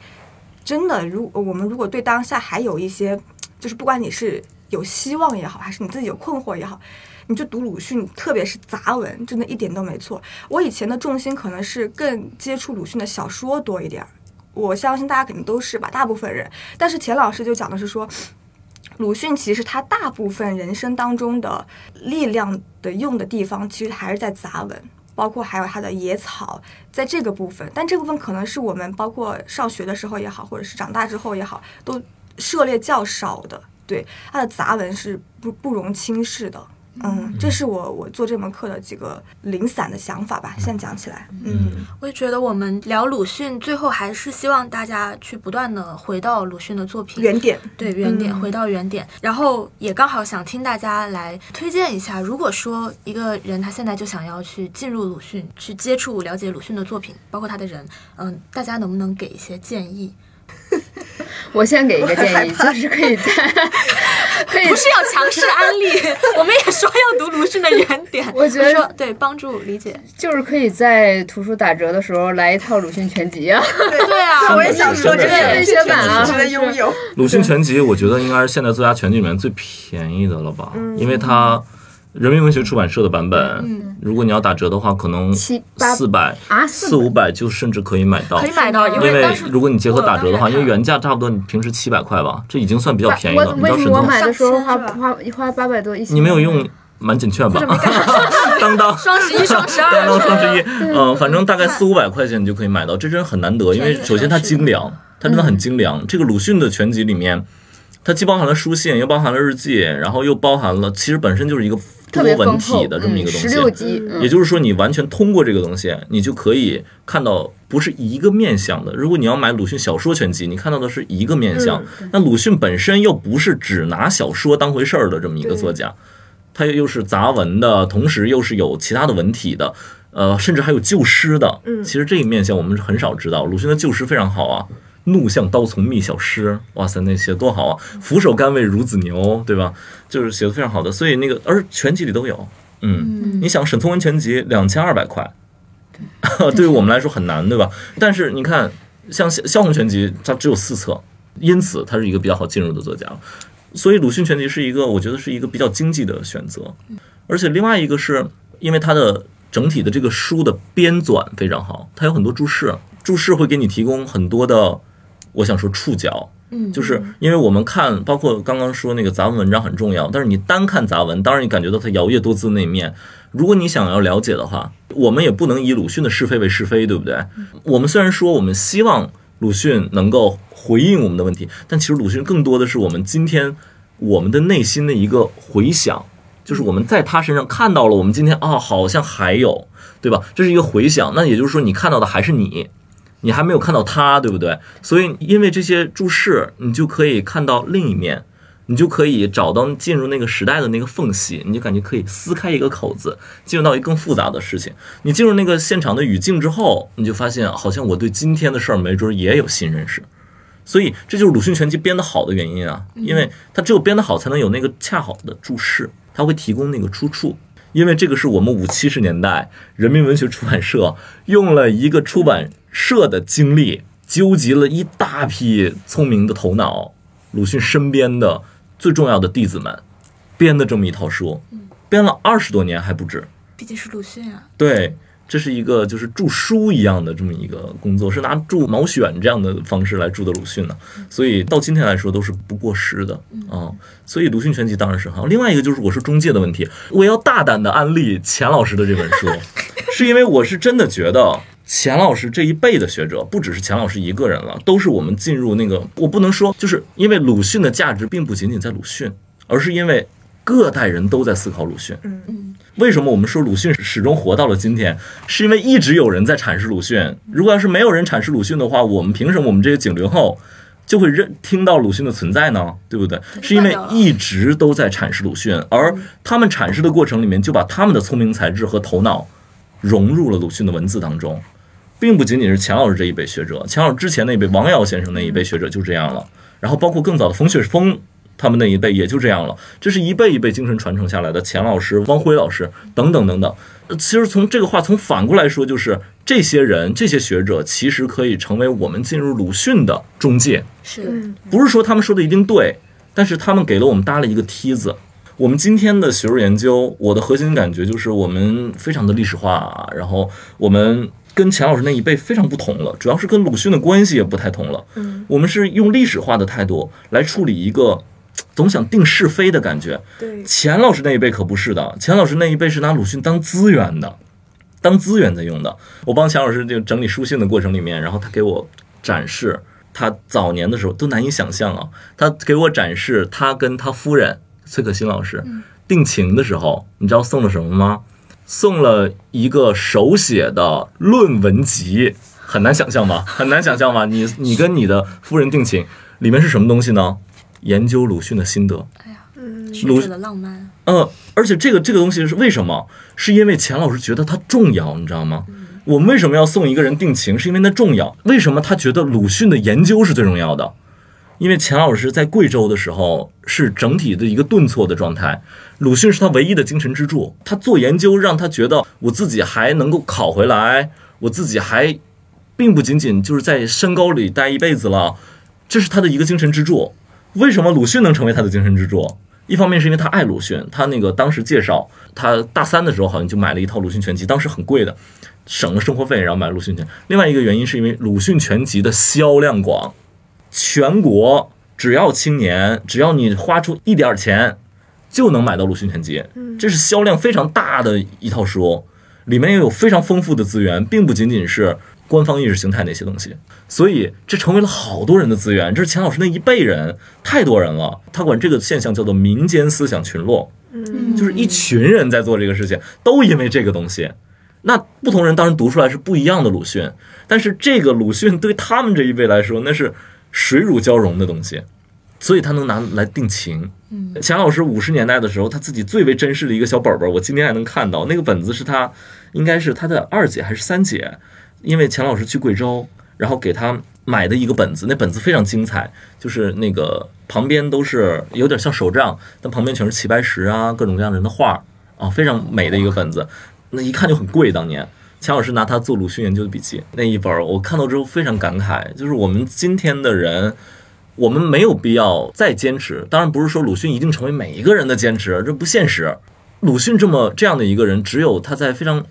真的，如我们如果对当下还有一些，就是不管你是有希望也好，还是你自己有困惑也好，你就读鲁迅，特别是杂文，真的一点都没错。我以前的重心可能是更接触鲁迅的小说多一点，我相信大家肯定都是吧，大部分人。但是钱老师就讲的是说。鲁迅其实他大部分人生当中的力量的用的地方，其实还是在杂文，包括还有他的野草，在这个部分。但这部分可能是我们包括上学的时候也好，或者是长大之后也好，都涉猎较少的。对他的杂文是不不容轻视的。嗯，这是我我做这门课的几个零散的想法吧。现在讲起来，嗯，我也觉得我们聊鲁迅，最后还是希望大家去不断的回到鲁迅的作品原点。对原点，嗯回到原点。然后也刚好想听大家来推荐一下，如果说一个人他现在就想要去进入鲁迅，去接触了解鲁迅的作品，包括他的人，嗯，大家能不能给一些建议？我先给一个建议，就是可以在不是要强势安利，我们也说要读鲁迅的原点。我觉得说对帮助理解。就是可以在图书打折的时候来一套鲁迅全集啊，对啊，我也想说这个文学版啊值得拥有。鲁迅全集，我觉得应该是现在作家全集里面最便宜的了吧？嗯因为它人民文学出版社的版本，如果你要打折的话，可能七八四百啊四五百就甚至可以买到可以。买到，因因为如果你结合打折的话，因为原价差不多你平时七百块吧，这已经算比较便宜了。为什么我？买的时候花花花八百多？你没有用满减券吧？当当。双十一、双十当二当双十一，嗯，反正大概四五百块钱你就可以买到，这真很难得，因为首先它精良，它真的很精良。这个鲁迅的全集里面，它既包含了书信，又包含了日记，然后又包含了，其实本身就是一个多文体的这么一个东十西。六集，嗯也就是说，你完全通过这个东西，你就可以看到不是一个面相的。如果你要买鲁迅小说全集，你看到的是一个面相。那鲁迅本身又不是只拿小说当回事儿的这么一个作家，他又是杂文的，同时又是有其他的文体的，呃，甚至还有旧诗的。嗯其实这一面相我们是很少知道。鲁迅的旧诗非常好啊。怒向刀丛觅小诗，哇塞，那写得多好啊！俯首甘为孺子牛，对吧？就是写的非常好的，所以那个而全集里都有，嗯，你想《沈从文全集》两千二百块，对于我们来说很难，对吧？但是你看，像萧萧红全集，它只有四册，因此它是一个比较好进入的作家。所以鲁迅全集是一个，我觉得是一个比较经济的选择。而且另外一个是因为它的整体的这个书的编纂非常好，它有很多注释，注释会给你提供很多的，我想说触角。嗯，就是因为我们看，包括刚刚说那个杂文文章很重要，但是你单看杂文，当然你感觉到它摇曳多姿那一面。如果你想要了解的话，我们也不能以鲁迅的是非为是非，对不对？我们虽然说我们希望鲁迅能够回应我们的问题，但其实鲁迅更多的是我们今天我们的内心的一个回响，就是我们在他身上看到了我们今天啊，好像还有，对吧？这是一个回响，那也就是说你看到的还是你。你还没有看到他，对不对？所以因为这些注释，你就可以看到另一面，你就可以找到进入那个时代的那个缝隙，你就感觉可以撕开一个口子，进入到一个更复杂的事情。你进入那个现场的语境之后，你就发现好像我对今天的事儿没准也有新认识。所以这就是鲁迅全集编得好的原因啊，因为它只有编得好，才能有那个恰好的注释，它会提供那个出处。因为这个是我们五七十年代人民文学出版社用了一个出版社的经历，纠集了一大批聪明的头脑，鲁迅身边的最重要的弟子们编的这么一套书，编了二十多年还不止。毕竟是鲁迅啊。对，这是一个就是著书一样的这么一个工作，是拿著毛选这样的方式来著的鲁迅的，所以到今天来说都是不过时的啊。所以鲁迅全集当然是好。另外一个就是我是中介的问题，我要大胆的安利钱老师的这本书，是因为我是真的觉得钱老师这一辈的学者，不只是钱老师一个人了，都是我们进入那个，我不能说就是因为鲁迅的价值并不仅仅在鲁迅，而是因为各代人都在思考鲁迅。嗯嗯为什么我们说鲁迅始终活到了今天？是因为一直有人在阐释鲁迅。如果要是没有人阐释鲁迅的话，我们凭什么我们这些九零后就会认听到鲁迅的存在呢？对不对？是因为一直都在阐释鲁迅，而他们阐释的过程里面，就把他们的聪明才智和头脑融入了鲁迅的文字当中，并不仅仅是钱老师这一辈学者，钱老师之前那一辈王瑶先生那一辈学者就这样了，然后包括更早的冯雪峰。他们那一辈也就这样了，这是一辈一辈精神传承下来的。钱老师、汪辉老师等等等等。呃其实从这个话从反过来说，就是这些人、这些学者，其实可以成为我们进入鲁迅的中介。是，不是说他们说的一定对，但是他们给了我们搭了一个梯子。我们今天的学术研究，我的核心感觉就是我们非常的历史化，然后我们跟钱老师那一辈非常不同了，主要是跟鲁迅的关系也不太同了。嗯，我们是用历史化的态度来处理一个总想定是非的感觉。对，钱老师那一辈可不是的，钱老师那一辈是拿鲁迅当资源的，当资源在用的。我帮钱老师就整理书信的过程里面，然后他给我展示他早年的时候都难以想象啊，他给我展示他跟他夫人崔可欣老师定情的时候，你知道送了什么吗？送了一个手写的论文集，很难想象吧？很难想象吧？你你跟你的夫人定情，里面是什么东西呢？研究鲁迅的心得。哎呀，鲁迅的浪漫。呃，而且这个这个东西是为什么？是因为钱老师觉得它重要，你知道吗？我们为什么要送一个人定情？是因为它重要。为什么他觉得鲁迅的研究是最重要的？因为钱老师在贵州的时候是整体的一个顿挫的状态，鲁迅是他唯一的精神支柱。他做研究让他觉得我自己还能够考回来，我自己还并不仅仅就是在山沟里待一辈子了，这是他的一个精神支柱。为什么鲁迅能成为他的精神支柱？一方面是因为他爱鲁迅，他那个当时介绍他大三的时候好像就买了一套鲁迅全集，当时很贵的，省了生活费，然后买鲁迅全。另外一个原因是因为鲁迅全集的销量广，全国只要青年，只要你花出一点钱，就能买到鲁迅全集，这是销量非常大的一套书，里面也有非常丰富的资源，并不仅仅是官方意识形态那些东西，所以这成为了好多人的资源。这是钱老师那一辈人，太多人了，他管这个现象叫做民间思想群落，嗯就是一群人在做这个事情，都因为这个东西。那不同人当然读出来是不一样的鲁迅，但是这个鲁迅对他们这一辈来说，那是水乳交融的东西，所以他能拿来定情。嗯钱老师五十年代的时候，他自己最为珍视的一个小本本，我今天还能看到，那个本子是他应该是他的二姐还是三姐，因为钱老师去贵州，然后给他买的一个本子，那本子非常精彩，就是那个旁边都是有点像手账，但旁边全是齐白石啊各种各样人的画，啊，非常美的一个本子，那一看就很贵。当年钱老师拿他做鲁迅研究的笔记那一本儿，我看到之后非常感慨，就是我们今天的人。我们没有必要再坚持，当然不是说鲁迅一定成为每一个人的坚持，这不现实。鲁迅这么这样的一个人，只有他在非常，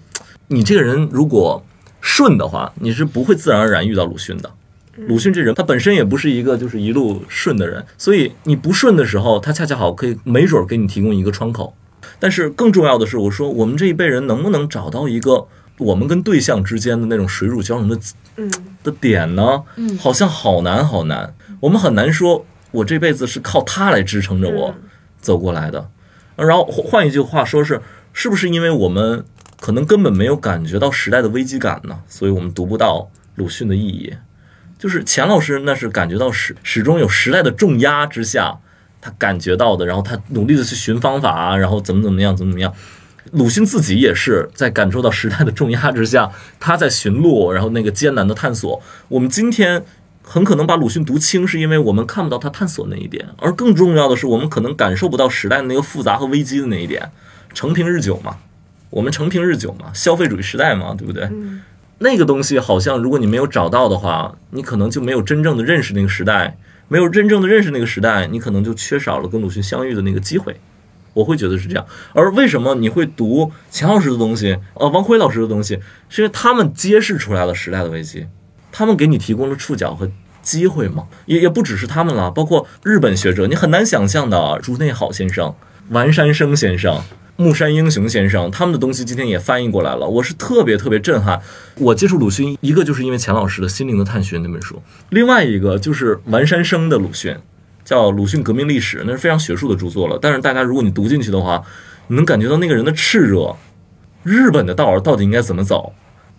你这个人如果顺的话，你是不会自然而然遇到鲁迅的。鲁迅这人，他本身也不是一个就是一路顺的人，所以你不顺的时候，他恰恰好可以没准儿给你提供一个窗口。但是更重要的是，我说我们这一辈人能不能找到一个我们跟对象之间的那种水乳交融的嗯，的点呢？嗯好像好难好难，我们很难说，我这辈子是靠他来支撑着我走过来的。然后换换一句话说是，是不是因为我们可能根本没有感觉到时代的危机感呢？所以我们读不到鲁迅的意义。就是钱老师那是感觉到始始终有时代的重压之下，他感觉到的，然后他努力的去寻方法，然后怎么怎么样，怎么怎么样。鲁迅自己也是在感受到时代的重压之下，他在寻路，然后那个艰难的探索。我们今天很可能把鲁迅读轻，是因为我们看不到他探索那一点，而更重要的是，我们可能感受不到时代的那个复杂和危机的那一点。承平日久嘛，我们承平日久嘛，消费主义时代嘛，对不对？那个东西好像，如果你没有找到的话，你可能就没有真正的认识那个时代，没有真正的认识那个时代，你可能就缺少了跟鲁迅相遇的那个机会。我会觉得是这样。而为什么你会读钱老师的东西，呃，王辉老师的东西，是因为他们揭示出来了时代的危机，他们给你提供了触角和机会嘛。也也不只是他们了，包括日本学者，你很难想象的竹内好先生、丸山生先生。木山英雄先生他们的东西今天也翻译过来了，我是特别特别震撼。我接触鲁迅，一个就是因为钱老师的《心灵的探寻》那本书，另外一个就是丸山生的鲁迅，叫《鲁迅革命历史》，那是非常学术的著作了。但是大家如果你读进去的话，你能感觉到那个人的炽热。日本的道儿到底应该怎么走？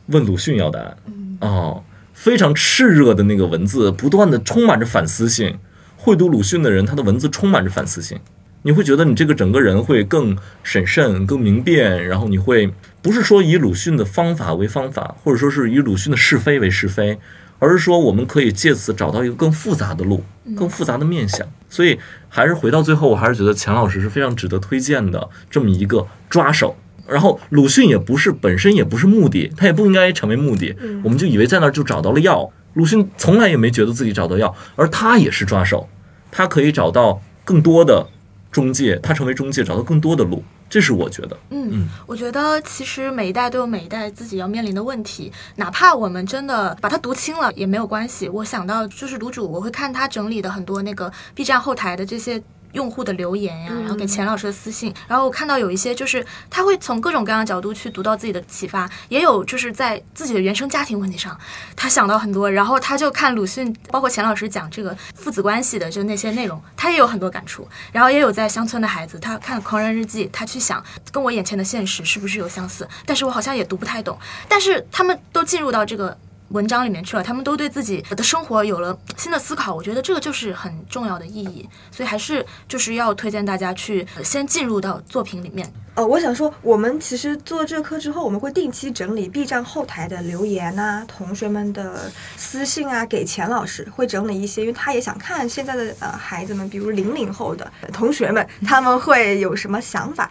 问鲁迅要答案。哦，非常炽热的那个文字，不断的充满着反思性。会读鲁迅的人，他的文字充满着反思性。你会觉得你这个整个人会更审慎、更明辨，然后你会不是说以鲁迅的方法为方法，或者说是以鲁迅的是非为是非，而是说我们可以借此找到一个更复杂的路、更复杂的面相。所以还是回到最后，我还是觉得钱老师是非常值得推荐的这么一个抓手。然后鲁迅也不是本身也不是目的，他也不应该成为目的。我们就以为在那儿就找到了药，鲁迅从来也没觉得自己找到药，而他也是抓手，他可以找到更多的。中介，他成为中介，找到更多的路，这是我觉得。嗯，我觉得其实每一代都有每一代自己要面临的问题，哪怕我们真的把它读清了也没有关系。我想到就是卤主，我会看他整理的很多那个 B 站后台的这些。用户的留言呀，然后给钱老师的私信，然后我看到有一些就是他会从各种各样的角度去读到自己的启发，也有就是在自己的原生家庭问题上，他想到很多，然后他就看鲁迅，包括钱老师讲这个父子关系的就那些内容，他也有很多感触，然后也有在乡村的孩子，他看《狂人日记》，他去想跟我眼前的现实是不是有相似，但是我好像也读不太懂，但是他们都进入到这个。文章里面去了，他们都对自己的生活有了新的思考，我觉得这个就是很重要的意义，所以还是就是要推荐大家去先进入到作品里面。呃，我想说，我们其实做这课之后，我们会定期整理 B 站后台的留言啊，同学们的私信啊，给钱老师会整理一些，因为他也想看现在的呃孩子们，比如零零后的同学们，他们会有什么想法。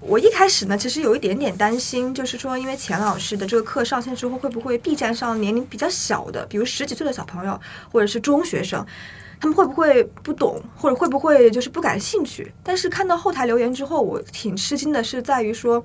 我一开始呢，其实有一点点担心，就是说，因为钱老师的这个课上线之后，会不会 B 站上年龄比较小的，比如十几岁的小朋友，或者是中学生，他们会不会不懂，或者会不会就是不感兴趣？但是看到后台留言之后，我挺吃惊的，是在于说，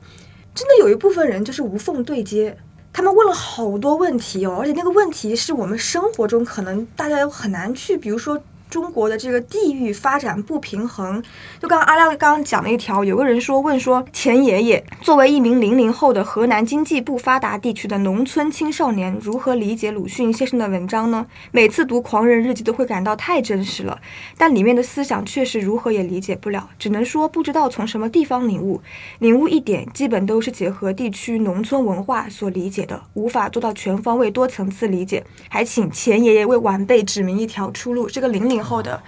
真的有一部分人就是无缝对接，他们问了好多问题哦，而且那个问题是我们生活中可能大家又很难去，比如说。中国的这个地域发展不平衡，就刚刚阿亮刚刚讲了一条，有个人说问说钱爷爷作为一名零零后的河南经济不发达地区的农村青少年，如何理解鲁迅先生的文章呢？每次读《狂人日记》都会感到太真实了，但里面的思想确实如何也理解不了，只能说不知道从什么地方领悟，领悟一点基本都是结合地区农村文化所理解的，无法做到全方位多层次理解。还请钱爷爷为晚辈指明一条出路。这个零零。后的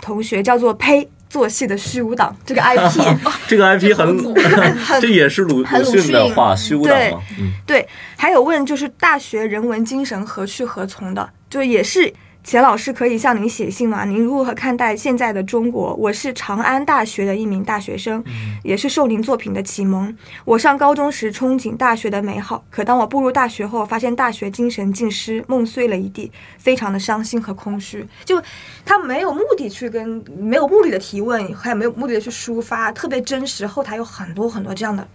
同学叫做呸做戏的虚无党，这个 IP，这个 IP 很，这也是鲁鲁迅的话，虚无党嘛。对，还有问就是大学人文精神何去何从的，就也是钱老师可以向您写信吗？您如何看待现在的中国？我是长安大学的一名大学生，也是受您作品的启蒙。我上高中时憧憬大学的美好，可当我步入大学后，发现大学精神尽失，梦碎了一地，非常的伤心和空虚。就他没有目的去跟没有目的的提问，还有没有目的的去抒发，特别真实。后台有很多很多这样的，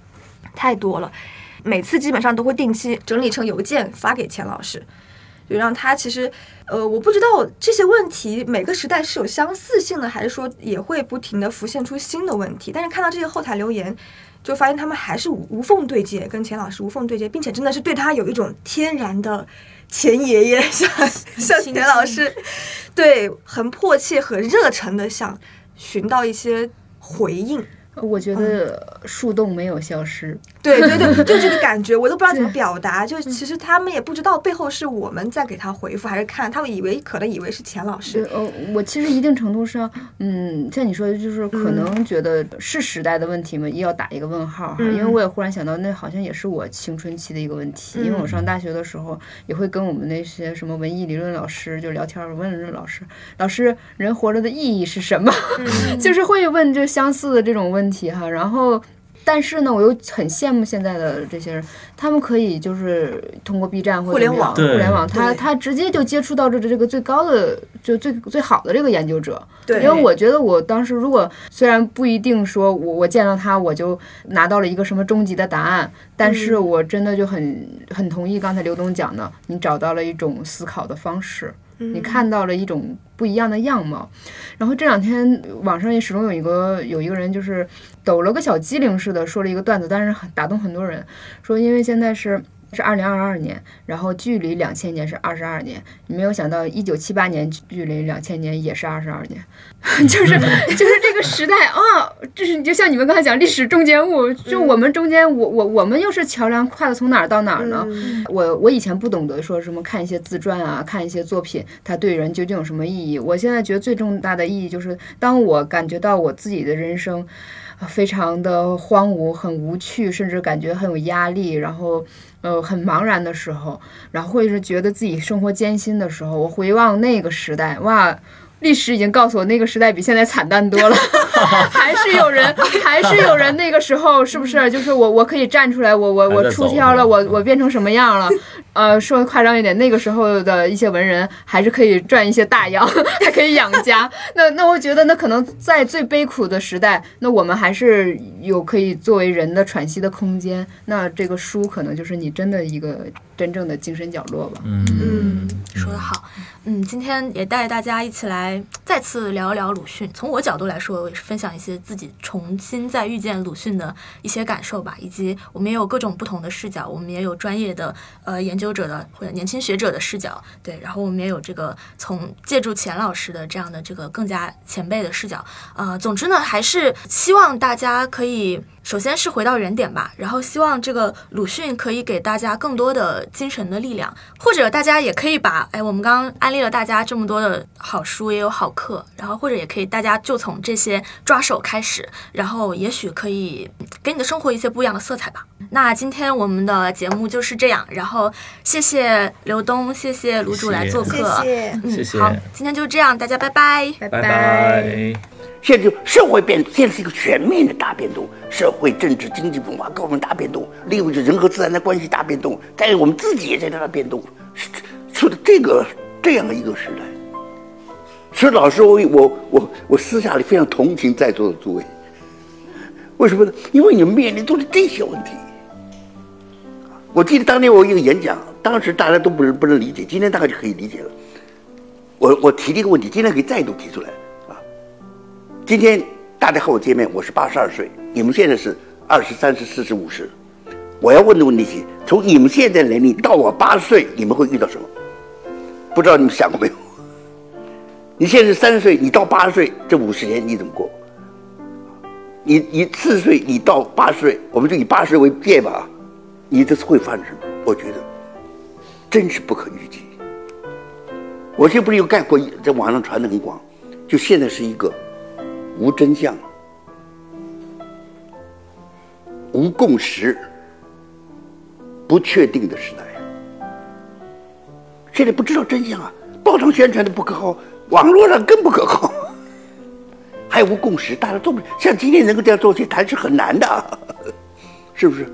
太多了。每次基本上都会定期整理成邮件发给钱老师。就让他其实，呃，我不知道这些问题每个时代是有相似性的，还是说也会不停的浮现出新的问题。但是看到这些后台留言，就发现他们还是无无缝对接，跟钱老师无缝对接，并且真的是对他有一种天然的钱爷爷像像钱老师，对，很迫切和热忱的想寻到一些回应。我觉得树洞没有消失，对对对，就这个感觉，我都不知道怎么表达。就其实他们也不知道背后是我们在给他回复，还是看他们以为可能以为是钱老师。呃，我其实一定程度上，嗯，像你说的，就是可能觉得是时代的问题嘛，也要打一个问号哈。因为我也忽然想到，那好像也是我青春期的一个问题。因为我上大学的时候，也会跟我们那些什么文艺理论老师就聊天，问问老师，老师，人活着的意义是什么？就是会问就相似的这种问。问题哈，然后，但是呢，我又很羡慕现在的这些人，他们可以就是通过 B 站或者互联网，互联网，他他直接就接触到这这个最高的，就最最好的这个研究者。对，因为我觉得我当时如果虽然不一定说我我见到他我就拿到了一个什么终极的答案，但是我真的就很很同意刚才刘东讲的，你找到了一种思考的方式。你看到了一种不一样的样貌，然后这两天网上也始终有一个有一个人就是抖了个小机灵似的说了一个段子，但是很打动很多人，说因为现在是。是二零二二年，然后距离两千年是二十二年。你没有想到，一九七八年距离两千年也是二十二年，就是就是这个时代啊，这是就像你们刚才讲历史中间物，就我们中间，我我我们又是桥梁，跨的从哪儿到哪儿呢？我我以前不懂得说什么看一些自传啊，看一些作品，它对人究竟有什么意义？我现在觉得最重大的意义就是，当我感觉到我自己的人生非常的荒芜、很无趣，甚至感觉很有压力，然后。呃，很茫然的时候，然后或者是觉得自己生活艰辛的时候，我回望那个时代，哇，历史已经告诉我那个时代比现在惨淡多了，还是有人，还是有人那个时候是不是？就是我，我可以站出来，我我我出挑了，我我变成什么样了？呃，说的夸张一点，那个时候的一些文人还是可以赚一些大洋，还可以养家。那那我觉得，那可能在最悲苦的时代，那我们还是有可以作为人的喘息的空间。那这个书可能就是你真的一个真正的精神角落吧。嗯，说得好。嗯，今天也带大家一起来再次聊一聊鲁迅。从我角度来说，我也是分享一些自己重新再遇见鲁迅的一些感受吧，以及我们也有各种不同的视角，我们也有专业的呃研究者的或者年轻学者的视角，对，然后我们也有这个从借助钱老师的这样的这个更加前辈的视角。呃，总之呢，还是希望大家可以。首先是回到原点吧，然后希望这个鲁迅可以给大家更多的精神的力量，或者大家也可以把，哎，我们刚刚安利了大家这么多的好书，也有好课，然后或者也可以大家就从这些抓手开始，然后也许可以给你的生活一些不一样的色彩吧。那今天我们的节目就是这样，然后谢谢刘东，谢谢卢主来做客，谢谢，嗯好，今天就这样，大家拜拜，拜拜。现在就社会变，现在是一个全面的大变动，社会、政治、经济、文化各方面大变动。另外，就人和自然的关系大变动，但是我们自己也在那变动，说的这个这样的一个时代。所以，老师，我我我我私下里非常同情在座的诸位。为什么呢？因为你们面临都是这些问题。我记得当年我一个演讲，当时大家都不能不能理解，今天大概就可以理解了。我我提了一个问题，今天可以再度提出来啊。今天大家和我见面，我是八十二岁，你们现在是二十三、十四、十五十。我要问的问题是：从你们现在年龄到我八十岁，你们会遇到什么？不知道你们想过没有？你现在是三十岁，你到八十岁这五十年你怎么过？你你四十岁，你到八十岁，我们就以八十为界吧。你这次会发生什么？我觉得真是不可预计。我这不是有概括，在网上传的很广，就现在是一个。无真相，无共识，不确定的时代。现在不知道真相啊，报上宣传的不可靠，网络上更不可靠，还无共识，大家做不像今天能够这样做去谈是很难的，是不是？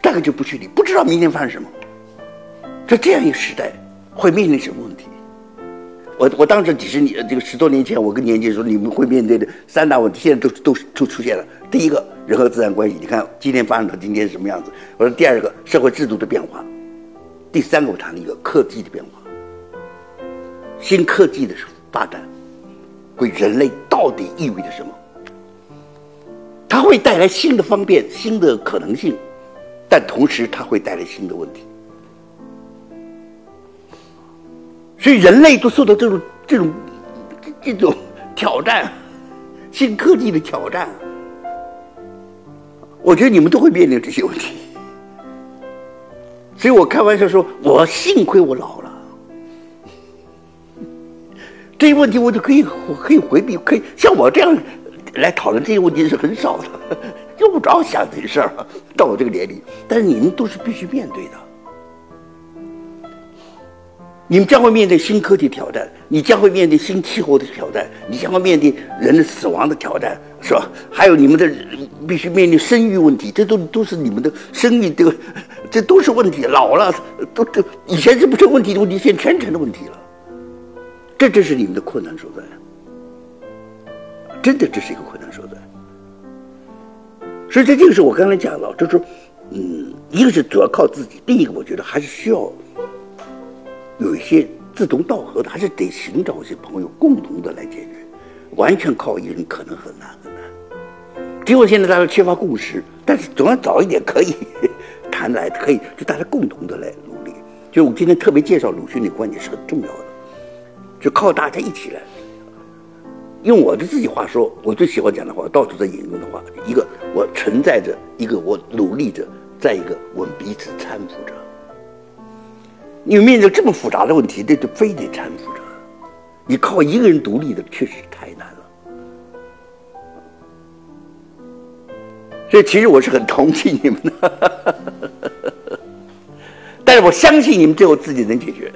这个就不确定，不知道明天发生什么。在这样一个时代，会面临什么问题？我我当时几十年，这个十多年前，我跟年轻人说，你们会面对的三大问题，现在都都都出现了。第一个，人和自然关系，你看今天发展到今天什么样子？我说第二个，社会制度的变化。第三个，我谈了一个科技的变化，新科技的发展，为人类到底意味着什么？它会带来新的方便、新的可能性，但同时它会带来新的问题。所以人类都受到这种这种这种挑战，新科技的挑战。我觉得你们都会面临这些问题，所以我开玩笑说，我幸亏我老了，这些问题我就可以我可以回避，可以像我这样来讨论这些问题是很少的，用不着想这事儿。到我这个年龄，但是你们都是必须面对的。你们将会面对新科技挑战，你将会面对新气候的挑战，你将会面对人的死亡的挑战，是吧？还有你们的必须面临生育问题，这都都是你们的生育这个，这都是问题。老了都都以前是不成问题的问题，现在全成了问题了。这正是你们的困难所在，真的这是一个困难所在。所以在这个时候，我刚才讲了，就是，嗯，一个是主要靠自己，另一个我觉得还是需要。有一些志同道合的，还是得寻找一些朋友，共同的来解决。完全靠一人可能很难很难。尽管现在大家缺乏共识，但是总要早一点可以谈来，可以就大家共同的来努力。就我今天特别介绍鲁迅的观点是很重要的，就靠大家一起来。用我的自己话说，我最喜欢讲的话，到处在引用的话，一个我存在着，一个我努力着，再一个我们彼此搀扶着。你面对这么复杂的问题，这就非得搀扶着。你靠一个人独立的，确实太难了。所以，其实我是很同情你们的，但是我相信你们最后自己能解决。